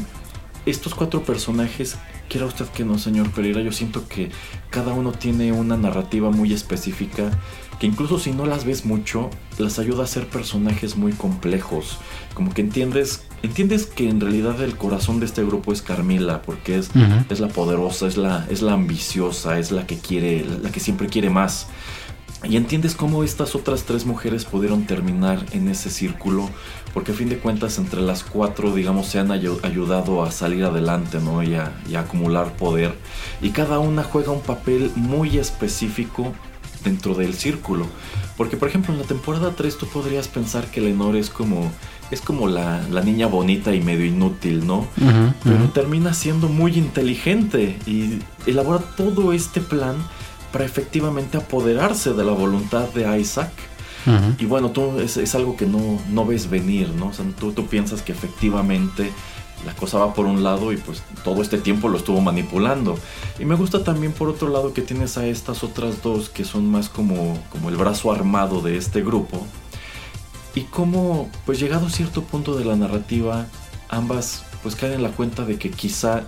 [SPEAKER 2] estos cuatro personajes, quiera usted que no, señor Pereira, yo siento que cada uno tiene una narrativa muy específica que incluso si no las ves mucho, las ayuda a ser personajes muy complejos. Como que entiendes entiendes que en realidad el corazón de este grupo es Carmila, porque es, es la poderosa, es la, es la ambiciosa, es la que quiere, la que siempre quiere más. Y entiendes cómo estas otras tres mujeres pudieron terminar en ese círculo, porque a fin de cuentas entre las cuatro, digamos, se han ayudado a salir adelante, ¿no? Y a, y a acumular poder. Y cada una juega un papel muy específico dentro del círculo. Porque, por ejemplo, en la temporada 3 tú podrías pensar que Lenore es como, es como la, niña bonita y medio inútil, ¿no? Pero termina siendo muy inteligente y elabora todo este plan para efectivamente apoderarse de la voluntad de Isaac. Y bueno, tú es, es, algo que no, no ves venir, ¿no? O sea, tú, tú piensas que efectivamente la cosa va por un lado y pues todo este tiempo lo estuvo manipulando. Y me gusta también por otro lado que tienes a estas otras dos que son más como, como el brazo armado de este grupo. Y como pues llegado a cierto punto de la narrativa, ambas pues caen en la cuenta de que quizá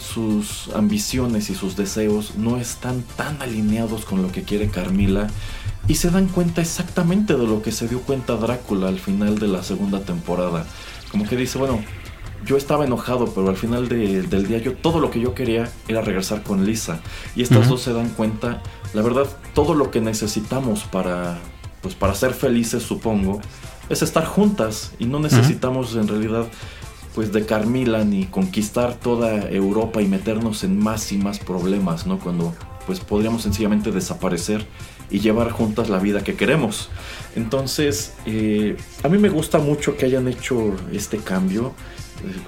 [SPEAKER 2] sus ambiciones y sus deseos no están tan alineados con lo que quiere Carmila y se dan cuenta exactamente de lo que se dio cuenta Drácula al final de la segunda temporada. Como que dice, bueno, yo estaba enojado, pero al final del día yo todo lo que yo quería era regresar con Lisa. Y estas dos se dan cuenta, la verdad, todo lo que necesitamos para, pues para ser felices, supongo, es estar juntas y no necesitamos en realidad pues de Carmila ni conquistar toda Europa y meternos en más y más problemas, ¿no? Cuando pues podríamos sencillamente desaparecer y llevar juntas la vida que queremos. Entonces, eh, a mí me gusta mucho que hayan hecho este cambio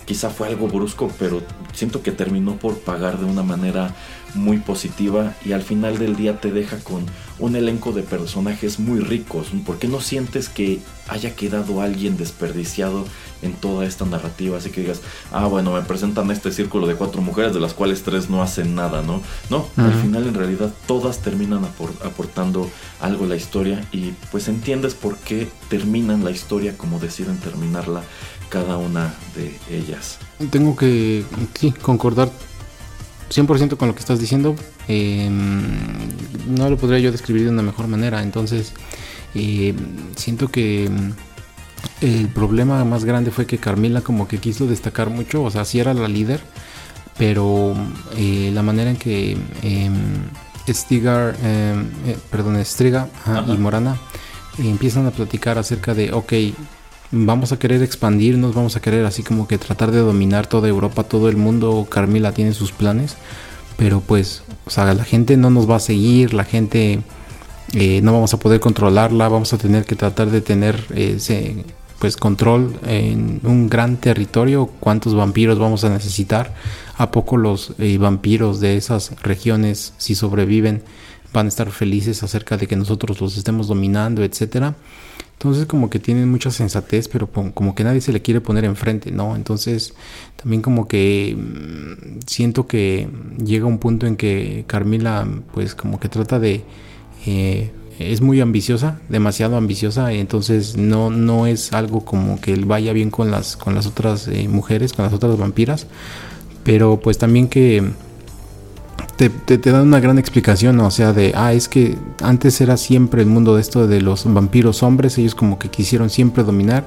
[SPEAKER 2] quizá fue algo brusco, pero siento que terminó por pagar de una manera muy positiva y al final del día te deja con un elenco de personajes muy ricos. ¿Por qué no sientes que haya quedado alguien desperdiciado en toda esta narrativa? Así que digas, ah, bueno, me presentan este círculo de cuatro mujeres de las cuales tres no hacen nada, ¿no? No, al final en realidad todas terminan aportando algo a la historia y pues entiendes por qué terminan la historia como deciden terminarla cada una de ellas.
[SPEAKER 8] Tengo que sí, concordar 100% con lo que estás diciendo. Em, no lo podría yo describir de una mejor manera. Entonces, em, siento que em, el problema más grande fue que Carmila como que quiso destacar mucho. O sea, sí era la líder. Pero eh, la manera en que Stigar, eh, perdón, Striga y Morana empiezan a platicar acerca de, ok, vamos a querer expandirnos, vamos a querer así como que tratar de dominar toda Europa, todo el mundo. Carmila tiene sus planes, pero pues, o sea, la gente no nos va a seguir, la gente eh, no vamos a poder controlarla, vamos a tener que tratar de tener ese pues control en un gran territorio, cuántos vampiros vamos a necesitar, a poco los eh, vampiros de esas regiones si sobreviven van a estar felices acerca de que nosotros los estemos dominando, etcétera. Entonces como que tienen mucha sensatez, pero como que nadie se le quiere poner enfrente, ¿no? Entonces también como que mm, siento que llega un punto en que Carmila pues como que trata de... Eh, es muy ambiciosa, demasiado ambiciosa, entonces no, no es algo como que vaya bien con las, con las otras eh, mujeres, con las otras vampiras, pero pues también que te, dan una gran explicación, o sea, de, ah, es que antes era siempre el mundo de esto de los vampiros hombres, ellos como que quisieron siempre dominar,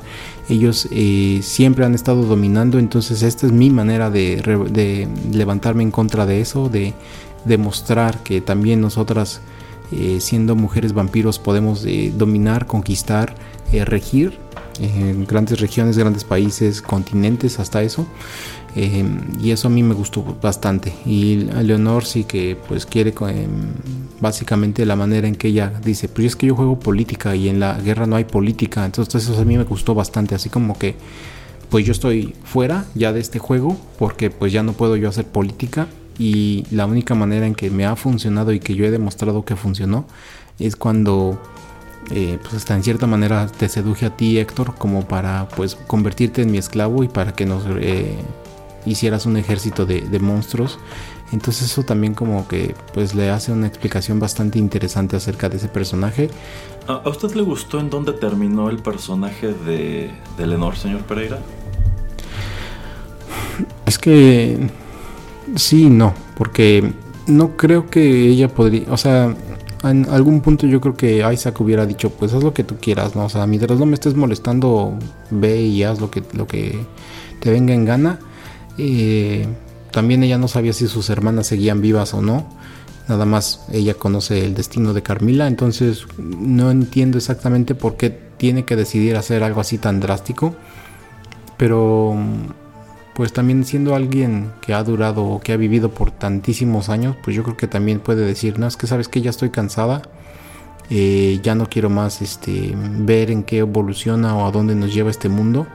[SPEAKER 8] ellos eh, siempre han estado dominando, entonces esta es mi manera de, levantarme en contra de eso, de demostrar que también nosotras, eh, siendo mujeres vampiros, podemos eh, dominar, conquistar, regir en grandes regiones, grandes países, continentes, hasta eso. Em, y eso a mí me gustó bastante. Y Leonor sí que pues quiere em, básicamente la manera en que ella dice, pues es que yo juego política y en la guerra no hay política. Entonces eso a mí me gustó bastante. Así como que pues yo estoy fuera ya de este juego porque pues ya no puedo yo hacer política. Y la única manera en que me ha funcionado y que yo he demostrado que funcionó es cuando eh, pues hasta en cierta manera te seduje a ti Héctor como para pues convertirte en mi esclavo y para que nos eh, hicieras un ejército de, monstruos. Entonces eso también como que pues le hace una explicación bastante interesante acerca de ese personaje.
[SPEAKER 2] ¿A usted le gustó en dónde terminó el personaje de, de Lenor, señor Pereira?
[SPEAKER 8] Es que sí no, porque no creo que ella podría, o sea, en algún punto yo creo que Isaac hubiera dicho, pues haz lo que tú quieras, ¿no? O sea, mientras no me estés molestando, ve y haz lo que, lo que te venga en gana. Eh, también ella no sabía si sus hermanas seguían vivas o no. Nada más ella conoce el destino de Carmila, entonces no entiendo exactamente por qué tiene que decidir hacer algo así tan drástico. Pero pues también siendo alguien que ha durado o que ha vivido por tantísimos años, pues yo creo que también puede decir, no, es que sabes que ya estoy cansada, eh, ya no quiero más este, ver en qué evoluciona o a dónde nos lleva este mundo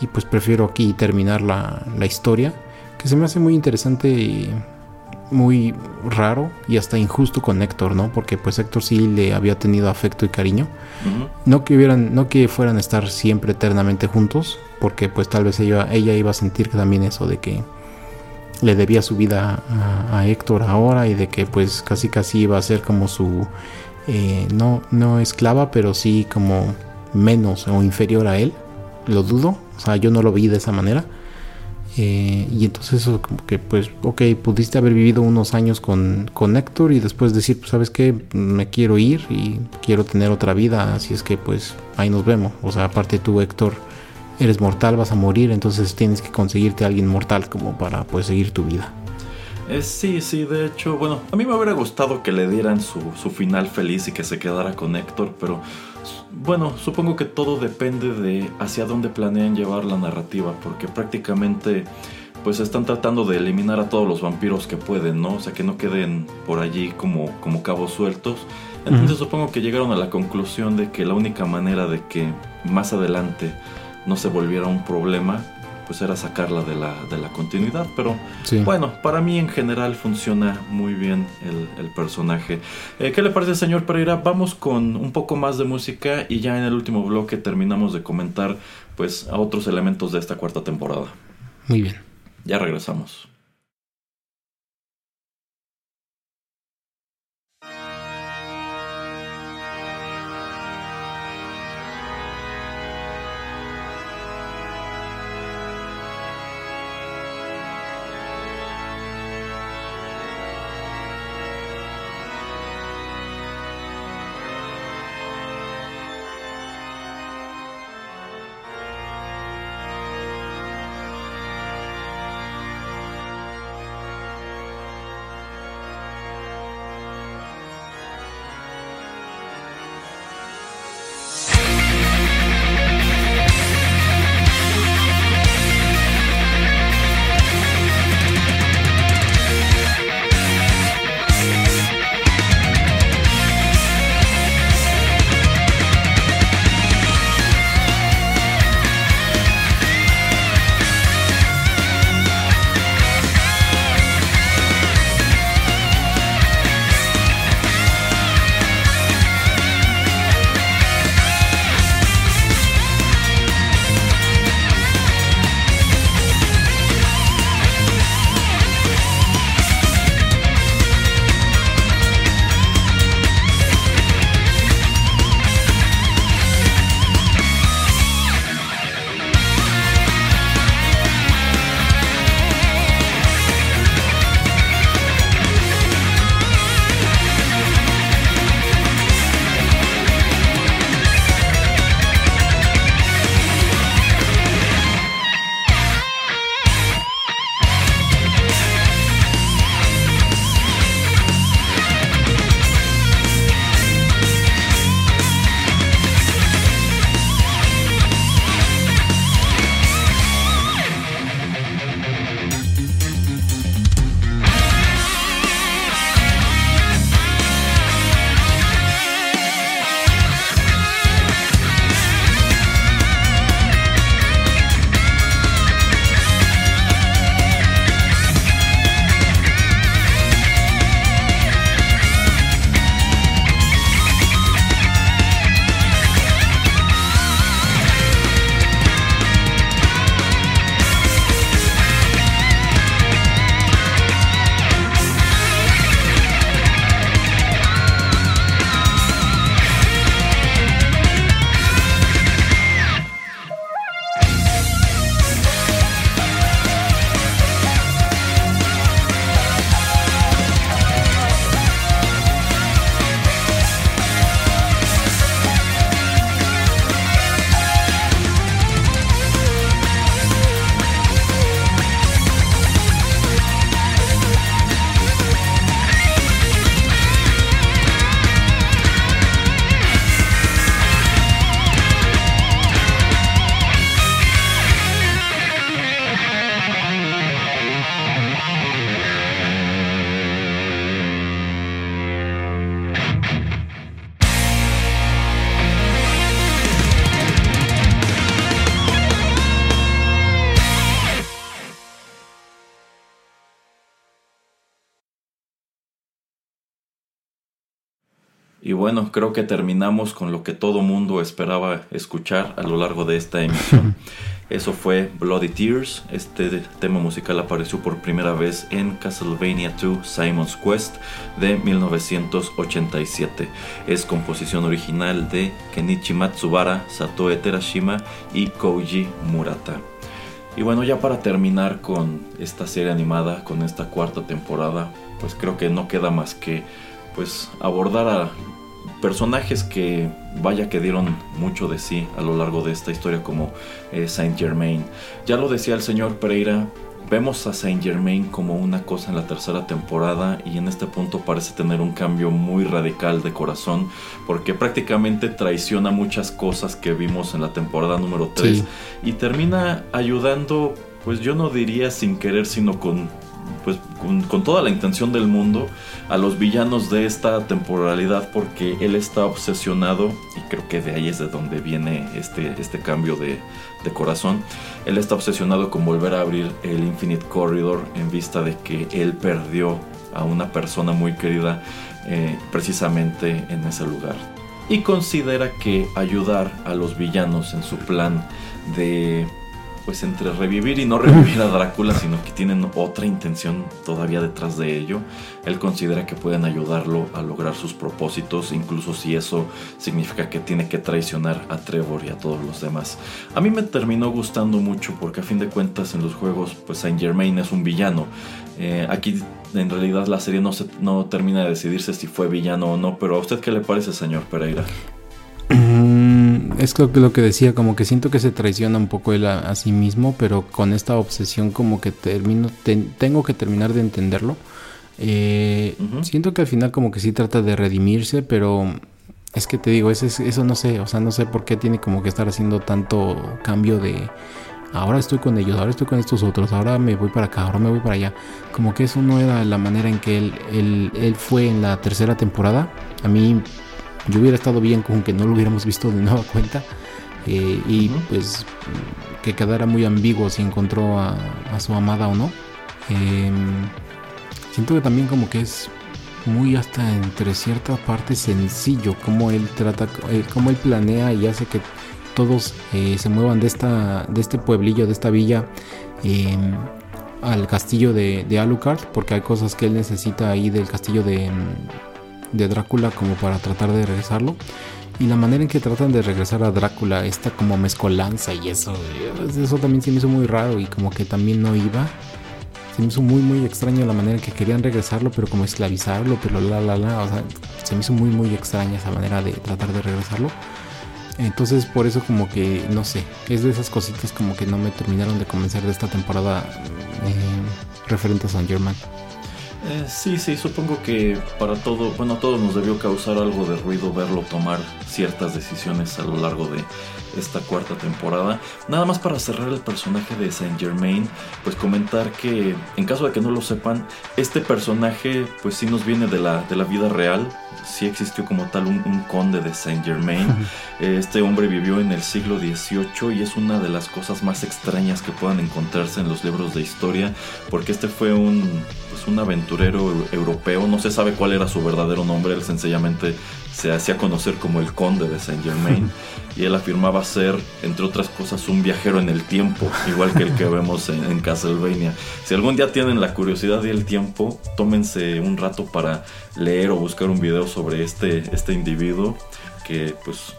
[SPEAKER 8] y pues prefiero aquí terminar la, la historia, que se me hace muy interesante y muy raro y hasta injusto con Héctor, ¿no? Porque pues Héctor sí le había tenido afecto y cariño. No que hubieran, no que fueran a estar siempre eternamente juntos, porque pues tal vez ella, ella iba a sentir también eso de que le debía su vida a, Héctor ahora y de que pues casi casi iba a ser como su eh, no, no esclava, pero sí como menos o inferior a él. Lo dudo, o sea, yo no lo vi de esa manera. Eh, y entonces eso como que pues, ok, pudiste haber vivido unos años con, con Héctor y después decir, pues sabes qué, me quiero ir y quiero tener otra vida, así es que pues ahí nos vemos. O sea, aparte tú Héctor, eres mortal, vas a morir, entonces tienes que conseguirte a alguien mortal como para pues seguir tu vida.
[SPEAKER 2] Eh, sí, sí, de hecho, bueno, a mí me hubiera gustado que le dieran su, su final feliz y que se quedara con Héctor, pero bueno, supongo que todo depende de hacia dónde planean llevar la narrativa, porque prácticamente pues están tratando de eliminar a todos los vampiros que pueden, ¿no? O sea, que no queden por allí como, como cabos sueltos. Entonces supongo que llegaron a la conclusión de que la única manera de que más adelante no se volviera un problema pues era sacarla de la, de la continuidad. Pero bueno, para mí en general funciona muy bien el, personaje. Eh, ¿Qué le parece, señor Pereira? Vamos con un poco más de música y ya en el último bloque terminamos de comentar pues a otros elementos de esta cuarta temporada.
[SPEAKER 8] Muy bien.
[SPEAKER 2] Ya regresamos. Bueno, creo que terminamos con lo que todo mundo esperaba escuchar a lo largo de esta emisión. Eso fue Bloody Tears. Este tema musical apareció por primera vez en Castlevania 2 Simon's Quest de 1987. Es composición original de Kenichi Matsubara, Satoe Terashima y Koji Murata. Y bueno, ya para terminar con esta serie animada, con esta cuarta temporada, pues creo que no queda más que pues abordar a personajes que vaya que dieron mucho de sí a lo largo de esta historia como eh, Saint Germain. Ya lo decía el señor Pereira, vemos a Saint Germain como una cosa en la tercera temporada y en este punto parece tener un cambio muy radical de corazón porque prácticamente traiciona muchas cosas que vimos en la temporada número 3 y termina ayudando, pues yo no diría sin querer, sino con pues con, toda la intención del mundo a los villanos de esta temporalidad porque él está obsesionado y creo que de ahí es de donde viene este, este cambio de, corazón. Él está obsesionado con volver a abrir el Infinite Corridor en vista de que él perdió a una persona muy querida eh, precisamente en ese lugar. Y considera que ayudar a los villanos en su plan de pues entre revivir y no revivir a Drácula, sino que tienen otra intención todavía detrás de ello. Él considera que pueden ayudarlo a lograr sus propósitos, incluso si eso significa que tiene que traicionar a Trevor y a todos los demás. A mí me terminó gustando mucho porque a fin de cuentas en los juegos, pues Saint Germain es un villano. Eh, aquí en realidad la serie no, se, no termina de decidirse si fue villano o no, pero ¿a usted qué le parece, señor Pereira?
[SPEAKER 8] Es lo que, lo que decía, como que siento que se traiciona un poco él a, sí mismo, pero con esta obsesión como que termino, tengo que terminar de entenderlo. Eh, siento que al final como que sí trata de redimirse, pero es que te digo, eso, eso no sé, o sea, no sé por qué tiene como que estar haciendo tanto cambio de... Ahora estoy con ellos, ahora estoy con estos otros, ahora me voy para acá, ahora me voy para allá. Como que eso no era la manera en que él, él, él fue en la tercera temporada. A mí yo hubiera estado bien con que no lo hubiéramos visto de nueva cuenta. Eh, y pues que quedara muy ambiguo si encontró a, su amada o no. Em, siento que también como que es muy hasta entre cierta parte sencillo como él trata, eh, como él planea y hace que todos eh, se muevan de esta, de este pueblillo, de esta villa em, al castillo de, de, Alucard, porque hay cosas que él necesita ahí del castillo de, de Drácula como para tratar de regresarlo. Y la manera en que tratan de regresar a Drácula, esta como mezcolanza y eso, eso también se me hizo muy raro y como que también no iba. Se me hizo muy muy extraño la manera en que querían regresarlo, pero como esclavizarlo, pero la la la, o sea, se me hizo muy muy extraña esa manera de tratar de regresarlo. Entonces por eso como que, no sé, es de esas cositas como que no me terminaron de convencer de esta temporada eh, referente a San Germain.
[SPEAKER 2] Eh, sí, sí, supongo que para todo, bueno, a todos nos debió causar algo de ruido verlo tomar ciertas decisiones a lo largo de esta cuarta temporada. Nada más para cerrar el personaje de Saint Germain, pues comentar que, en caso de que no lo sepan, este personaje pues sí nos viene de la, de la vida real, sí existió como tal un, conde de Saint Germain. Este hombre vivió en el siglo XVIII y es una de las cosas más extrañas que puedan encontrarse en los libros de historia, porque este fue un, pues, un aventurero europeo, no se sabe cuál era su verdadero nombre, él sencillamente se hacía conocer como el conde de Saint Germain y él afirmaba ser, entre otras cosas, un viajero en el tiempo, igual que el que vemos en, en, Castlevania. Si algún día tienen la curiosidad y el tiempo, tómense un rato para leer o buscar un video sobre este, este individuo que pues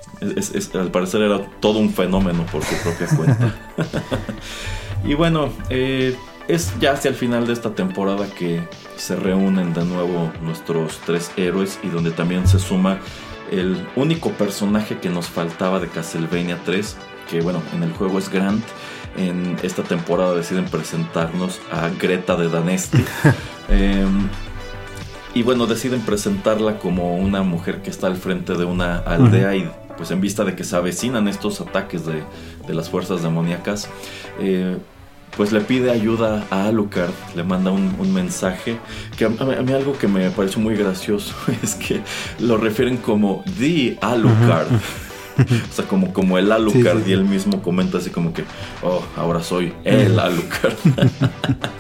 [SPEAKER 2] al parecer era todo un fenómeno por su propia cuenta. y bueno, eh, es ya hacia el final de esta temporada que se reúnen de nuevo nuestros tres héroes y donde también se suma el único personaje que nos faltaba de Castlevania 3, que bueno, en el juego es Grant. En esta temporada deciden presentarnos a Greta de Danesti. Em, y bueno, deciden presentarla como una mujer que está al frente de una aldea y pues en vista de que se avecinan estos ataques de, de las fuerzas demoníacas, eh, pues le pide ayuda a Alucard, le manda un, mensaje, que a, mí algo que me pareció muy gracioso es que lo refieren como The Alucard. o sea, como, como el Alucard y él mismo comenta así como que, oh, ahora soy el Alucard.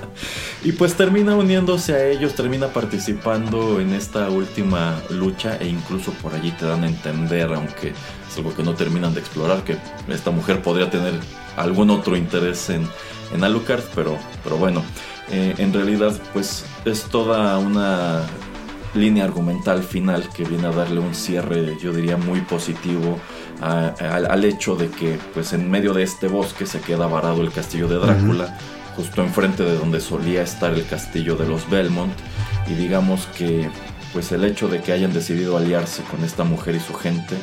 [SPEAKER 2] Y pues termina uniéndose a ellos, termina participando en esta última lucha e incluso por allí te dan a entender, aunque es algo que no terminan de explorar, que esta mujer podría tener algún otro interés en, en Alucard, pero, pero bueno, eh, en realidad pues es toda una línea argumental final que viene a darle un cierre, yo diría, muy positivo al hecho de que pues en medio de este bosque se queda varado el castillo de Drácula justo enfrente de donde solía estar el castillo de los Belmont y digamos que pues el hecho de que hayan decidido aliarse con esta mujer y su gente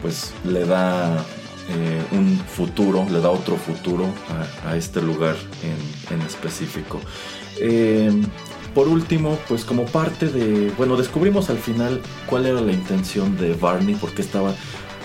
[SPEAKER 2] pues le da eh, un futuro, le da otro futuro a, este lugar en, específico. Em, por último, pues como parte de, bueno, descubrimos al final cuál era la intención de Barney, porque estaba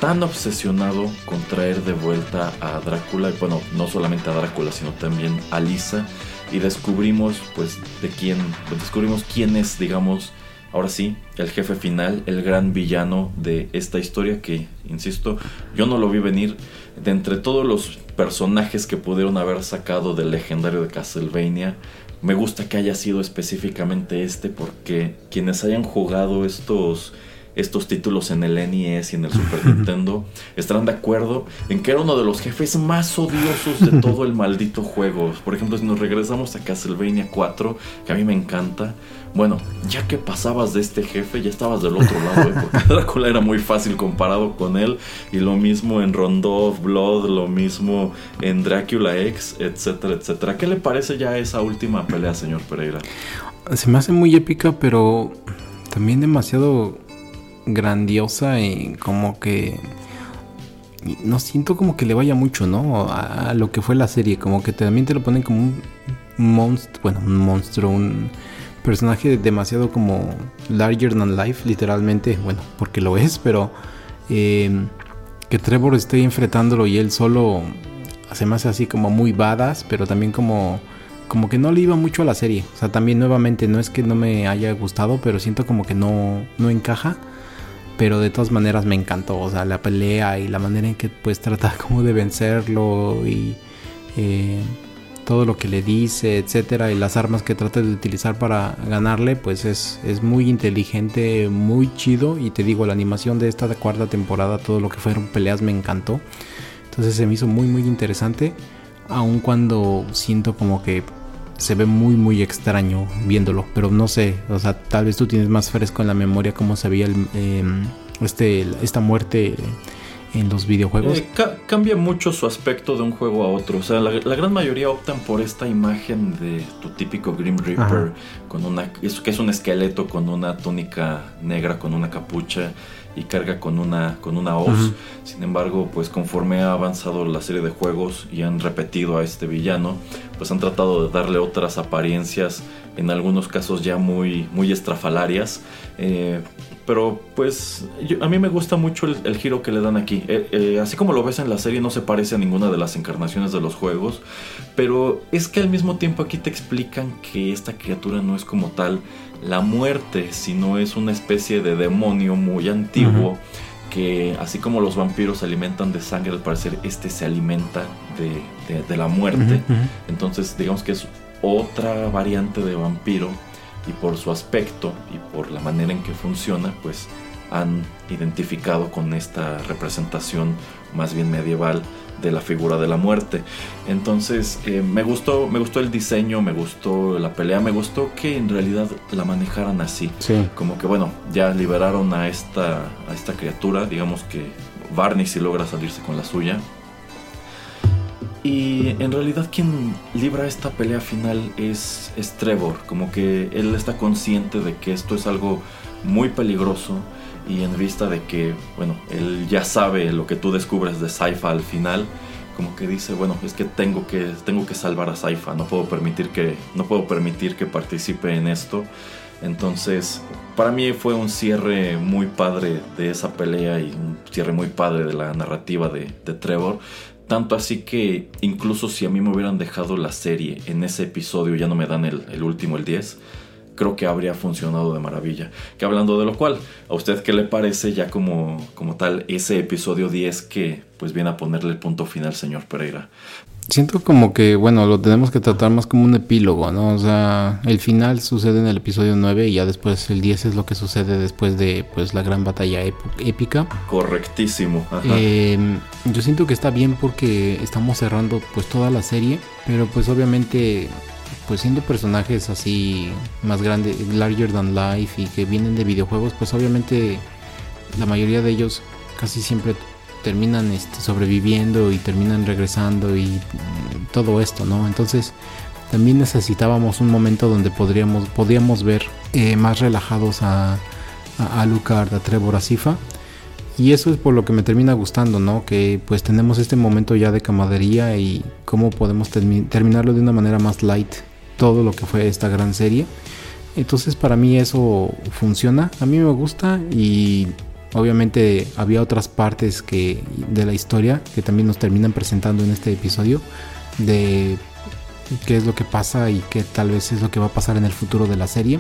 [SPEAKER 2] tan obsesionado con traer de vuelta a Drácula, bueno, no solamente a Drácula, sino también a Lisa, y descubrimos pues de quién, pues, descubrimos quién es, digamos, ahora sí, el jefe final, el gran villano de esta historia que, insisto, yo no lo vi venir. De entre todos los personajes que pudieron haber sacado del legendario de Castlevania, me gusta que haya sido específicamente este porque quienes hayan jugado estos estos títulos en el NES y en el Super Nintendo, estarán de acuerdo en que era uno de los jefes más odiosos de todo el maldito juego. Por ejemplo, si nos regresamos a Castlevania 4, que a mí me encanta, bueno, ya que pasabas de este jefe, ya estabas del otro lado, ¿eh? porque Drácula era muy fácil comparado con él, y lo mismo en Rondo of Blood, lo mismo en Drácula X, etcétera, etcétera. ¿Qué le parece ya esa última pelea, señor Pereira?
[SPEAKER 8] Se me hace muy épica, pero también demasiado grandiosa y como que no siento como que le vaya mucho, ¿no? A, lo que fue la serie, como que también te lo ponen como un monstruo, bueno, un monstruo, un personaje demasiado como larger than life, literalmente, bueno, porque lo es, pero eh, que Trevor esté enfrentándolo y él solo se me hace así como muy badass, pero también como como que no le iba mucho a la serie. O sea, también nuevamente no es que no me haya gustado, pero siento como que no, no encaja pero de todas maneras me encantó, o sea, la pelea y la manera en que pues trata como de vencerlo y eh, todo lo que le dice, etcétera, y las armas que trata de utilizar para ganarle, pues es, es muy inteligente, muy chido, y te digo, la animación de esta cuarta temporada, todo lo que fueron peleas me encantó, entonces se me hizo muy muy interesante, aun cuando siento como que se ve muy muy extraño viéndolo, pero no sé, o sea, tal vez tú tienes más fresco en la memoria cómo se veía el, em, este, esta muerte en los videojuegos.
[SPEAKER 2] Eh, cambia mucho su aspecto de un juego a otro, o sea, la, gran mayoría optan por esta imagen de tu típico Grim Reaper, con una, eso que es un esqueleto con una túnica negra, con una capucha y carga con una, con una hoz. Sin embargo, pues conforme ha avanzado la serie de juegos y han repetido a este villano, pues han tratado de darle otras apariencias, en algunos casos ya muy, muy estrafalarias. Eh, pero pues a mí me gusta mucho el, giro que le dan aquí. Eh, eh, así como lo ves en la serie no se parece a ninguna de las encarnaciones de los juegos. Pero es que al mismo tiempo aquí te explican que esta criatura no es como tal la muerte, sino es una especie de demonio muy antiguo. Que así como los vampiros se alimentan de sangre, al parecer este se alimenta de, la muerte. Entonces digamos que es otra variante de vampiro y por su aspecto y por la manera en que funciona, pues han identificado con esta representación más bien medieval de la figura de la muerte. Entonces eh, me gustó, me gustó el diseño, me gustó la pelea, me gustó que en realidad la manejaran así. Como que bueno, ya liberaron a esta, a esta criatura, digamos que Barney si logra salirse con la suya. Y en realidad quien libra esta pelea final es, Trevor, como que él está consciente de que esto es algo muy peligroso y en vista de que, bueno, él ya sabe lo que tú descubres de Saifa al final, como que dice, bueno, es que tengo que, tengo que salvar a Saifa, no puedo permitir que, no puedo permitir que participe en esto. Entonces, para mí fue un cierre muy padre de esa pelea y un cierre muy padre de la narrativa de Trevor. Tanto así que incluso si a mí me hubieran dejado la serie en ese episodio, ya no me dan el, último, el 10, creo que habría funcionado de maravilla. Que hablando de lo cual, ¿a usted qué le parece ya como, como tal ese episodio 10 que pues viene a ponerle el punto final, señor Pereira?
[SPEAKER 8] Siento como que, bueno, lo tenemos que tratar más como un epílogo, ¿no? O sea, el final sucede en el episodio 9 y ya después el 10 es lo que sucede después de, pues, la gran batalla épica.
[SPEAKER 2] Correctísimo.
[SPEAKER 8] Em, yo siento que está bien porque estamos cerrando, pues, toda la serie, pero pues obviamente, pues siendo personajes así más grandes, larger than life y que vienen de videojuegos, pues obviamente la mayoría de ellos casi siempre terminan este, sobreviviendo y terminan regresando y mm, todo esto, ¿no? Entonces también necesitábamos un momento donde podríamos, podíamos ver eh, más relajados a, a Alucard, a Trevor, a Sifa. Y eso es por lo que me termina gustando, ¿no? Que pues tenemos este momento ya de camadería y cómo podemos terminarlo de una manera más light todo lo que fue esta gran serie. Entonces para mí eso funciona, a mí me gusta y Obviamente había otras partes que, de la historia que también nos terminan presentando en este episodio de qué es lo que pasa y qué tal vez es lo que va a pasar en el futuro de la serie.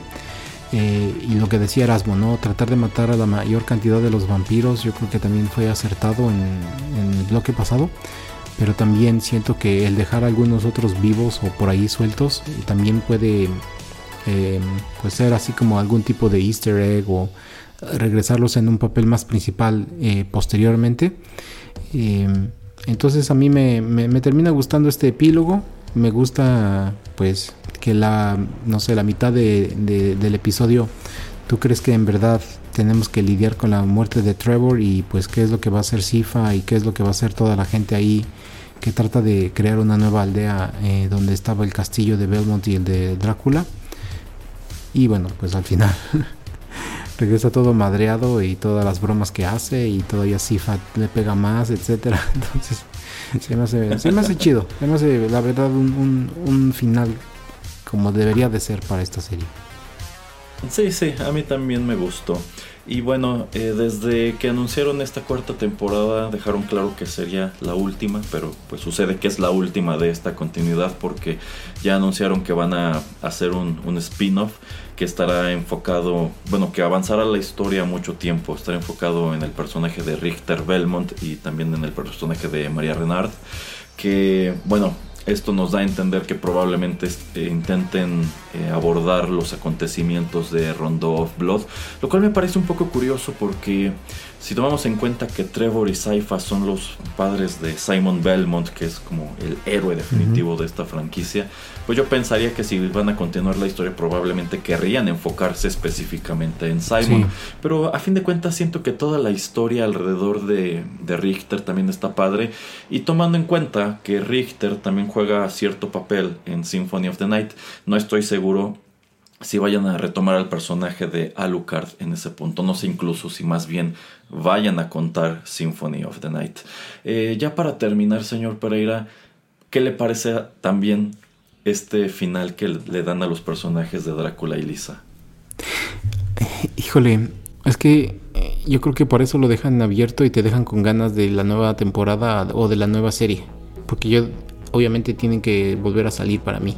[SPEAKER 8] Eh, y lo que decía Erasmo, ¿no? Tratar de matar a la mayor cantidad de los vampiros, yo creo que también fue acertado en, el bloque pasado. Pero también siento que el dejar a algunos otros vivos o por ahí sueltos también puede eh, pues ser así como algún tipo de easter egg o regresarlos en un papel más principal eh, posteriormente. Em, entonces a mí me, termina gustando este epílogo. Me gusta pues que la, no sé, la mitad del episodio, tú crees que en verdad tenemos que lidiar con la muerte de Trevor y pues qué es lo que va a hacer Sifa y qué es lo que va a hacer toda la gente ahí que trata de crear una nueva aldea eh, donde estaba el castillo de Belmont y el de Drácula. Y bueno, pues al final regresa todo madreado y todas las bromas que hace y todavía Sifa le pega más, etcétera. Entonces, se me hace, se me hace chido. Se me hace, la verdad, un, un, final como debería de ser para esta serie.
[SPEAKER 2] Sí, sí, a mí también me gustó. Y bueno, eh, desde que anunciaron esta cuarta temporada dejaron claro que sería la última, pero pues sucede que es la última de esta continuidad porque ya anunciaron que van a hacer un, un spin-off que estará enfocado, bueno, que avanzará la historia mucho tiempo, estará enfocado en el personaje de Richter Belmont y también en el personaje de María Renard, que bueno, esto nos da a entender que probablemente eh, intenten eh, abordar los acontecimientos de Rondo of Blood, lo cual me parece un poco curioso porque si tomamos en cuenta que Trevor y Saifa son los padres de Simon Belmont, que es como el héroe definitivo de esta franquicia, pues yo pensaría que si van a continuar la historia probablemente querrían enfocarse específicamente en Simon. Pero a fin de cuentas siento que toda la historia alrededor de, de Richter también está padre. Y tomando en cuenta que Richter también juega cierto papel en Symphony of the Night, no estoy seguro si vayan a retomar al personaje de Alucard en ese punto. No sé incluso si más bien vayan a contar Symphony of the Night. Eh, ya para terminar, señor Pereira, ¿qué le parece también este final que le dan a los personajes de Drácula y Lisa?
[SPEAKER 8] Híjole, es que eh, yo creo que por eso lo dejan abierto y te dejan con ganas de la nueva temporada o de la nueva serie. Porque yo, obviamente, tienen que volver a salir para mí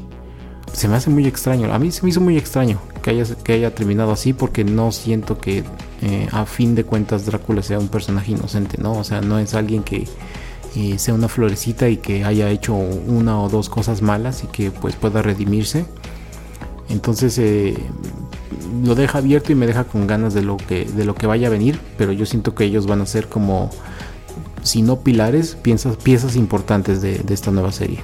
[SPEAKER 8] se me hace muy extraño. A mí se me hizo muy extraño que haya, que haya terminado así porque no siento que eh, a fin de cuentas Drácula sea un personaje inocente, ¿no? O sea, no es alguien que eh, sea una florecita y que haya hecho una o dos cosas malas y que pues pueda redimirse. Entonces eh, lo deja abierto y me deja con ganas de lo que de lo que vaya a venir, pero yo siento que ellos van a ser como si no pilares, piezas, piezas importantes de esta nueva serie.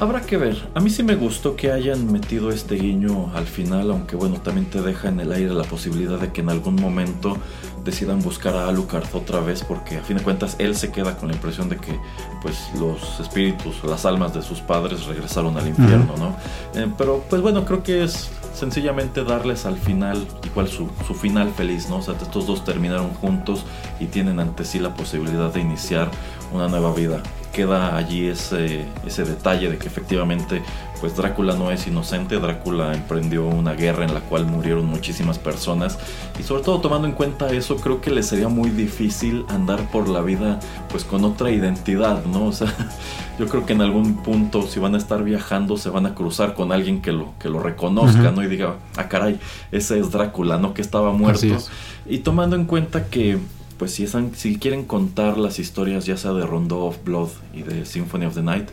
[SPEAKER 2] Habrá que ver. A mí sí me gustó que hayan metido este guiño al final, aunque bueno, también te deja en el aire la posibilidad de que en algún momento decidan buscar a Alucard otra vez, porque a fin de cuentas él se queda con la impresión de que pues los espíritus las almas de sus padres regresaron al infierno, ¿no? Eh, pero pues bueno, creo que es sencillamente darles al final igual su, su final feliz, ¿no? O sea, estos dos terminaron juntos y tienen ante sí la posibilidad de iniciar una nueva vida queda allí ese, ese detalle de que efectivamente pues Drácula no es inocente, Drácula emprendió una guerra en la cual murieron muchísimas personas y sobre todo tomando en cuenta eso creo que le sería muy difícil andar por la vida pues con otra identidad, ¿no? O sea, yo creo que en algún punto si van a estar viajando se van a cruzar con alguien que lo, que lo reconozca, ¿no? Y diga, ah caray, ese es Drácula, ¿no? Que estaba muerto. Y tomando en cuenta que pues si, quieren contar las historias ya sea de Rondo of Blood y de Symphony of the Night,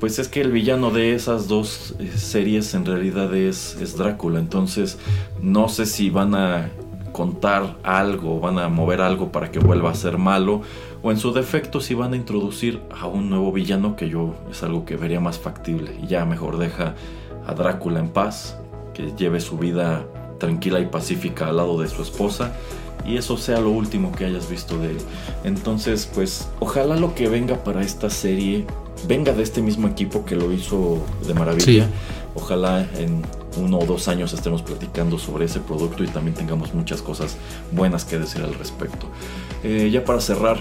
[SPEAKER 2] pues es que el villano de esas dos eh, series en realidad es, es Drácula. Entonces, no sé si van a contar algo, van a mover algo para que vuelva a ser malo, o en su defecto si van a introducir a un nuevo villano que yo es algo que vería más factible. Y ya mejor deja a Drácula en paz, que lleve su vida tranquila y pacífica al lado de su esposa y eso sea lo último que hayas visto de él. Entonces, pues ojalá lo que venga para esta serie venga de este mismo equipo que lo hizo de maravilla. Ojalá en uno o dos años estemos platicando sobre ese producto y también tengamos muchas cosas buenas que decir al respecto. Eh, ya para cerrar,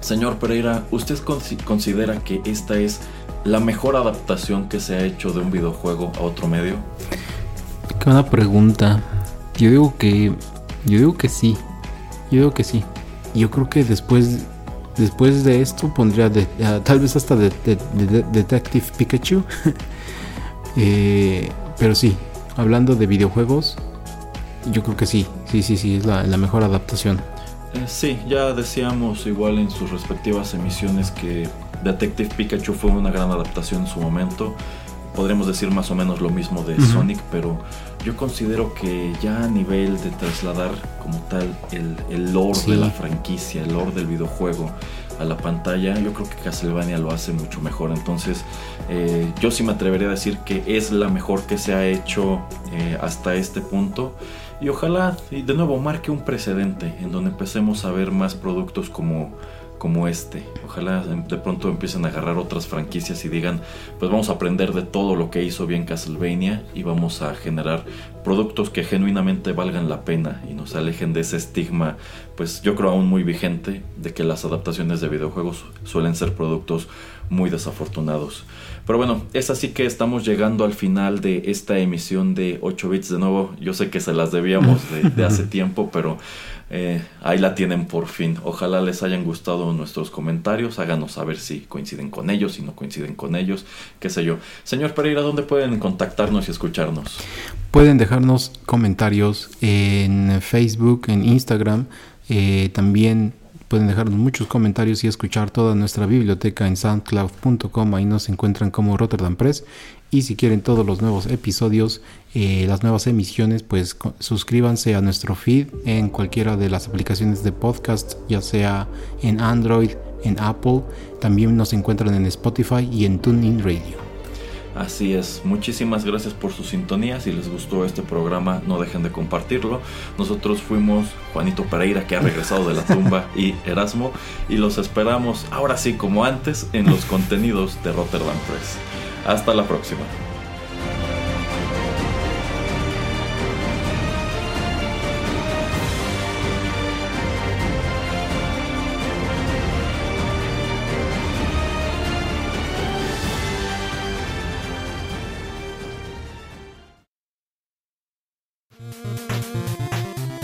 [SPEAKER 2] señor Pereira, ¿usted considera que esta es la mejor adaptación que se ha hecho de un videojuego a otro medio?
[SPEAKER 8] Qué buena pregunta. Yo digo que yo digo que sí. Yo digo que sí. Yo creo que después después de esto pondría de, ah, tal vez hasta de, Detective Pikachu. Eh, pero sí, hablando de videojuegos, yo creo que sí, sí, sí, sí, es la, mejor adaptación.
[SPEAKER 2] Eh, sí, ya decíamos igual en sus respectivas emisiones que Detective Pikachu fue una gran adaptación en su momento. Podríamos decir más o menos lo mismo de Sonic, pero yo considero que ya a nivel de trasladar como tal el, el lore de la franquicia, el lore del videojuego a la pantalla, yo creo que Castlevania lo hace mucho mejor. Entonces, eh, yo sí me atrevería a decir que es la mejor que se ha hecho eh, hasta este punto. Y ojalá, de nuevo, marque un precedente en donde empecemos a ver más productos como como este. Ojalá de pronto empiecen a agarrar otras franquicias y digan, pues vamos a aprender de todo lo que hizo bien Castlevania y vamos a generar productos que genuinamente valgan la pena y nos alejen de ese estigma, pues yo creo aún muy vigente, de que las adaptaciones de videojuegos suelen ser productos muy desafortunados. Pero bueno, es así que estamos llegando al final de esta emisión de 8 bits de nuevo. Yo sé que se las debíamos de, de hace tiempo, pero eh, ahí la tienen por fin. Ojalá les hayan gustado nuestros comentarios. Háganos saber si coinciden con ellos, si no coinciden con ellos, qué sé yo. Señor Pereira, ¿dónde pueden contactarnos y escucharnos?
[SPEAKER 8] Pueden dejarnos comentarios en Facebook, en Instagram. Eh, también pueden dejarnos muchos comentarios y escuchar toda nuestra biblioteca en soundcloud.com. Ahí nos encuentran como Rotterdam Press. Y si quieren todos los nuevos episodios, eh, las nuevas emisiones, pues suscríbanse a nuestro feed en cualquiera de las aplicaciones de podcast, ya sea en Android, en Apple. También nos encuentran en Spotify y en TuneIn Radio.
[SPEAKER 2] Así es, muchísimas gracias por su sintonía. Si les gustó este programa, no dejen de compartirlo. Nosotros fuimos Juanito Pereira, que ha regresado de la tumba, y Erasmo, y los esperamos ahora sí, como antes, en los contenidos de Rotterdam Press. Hasta la próxima.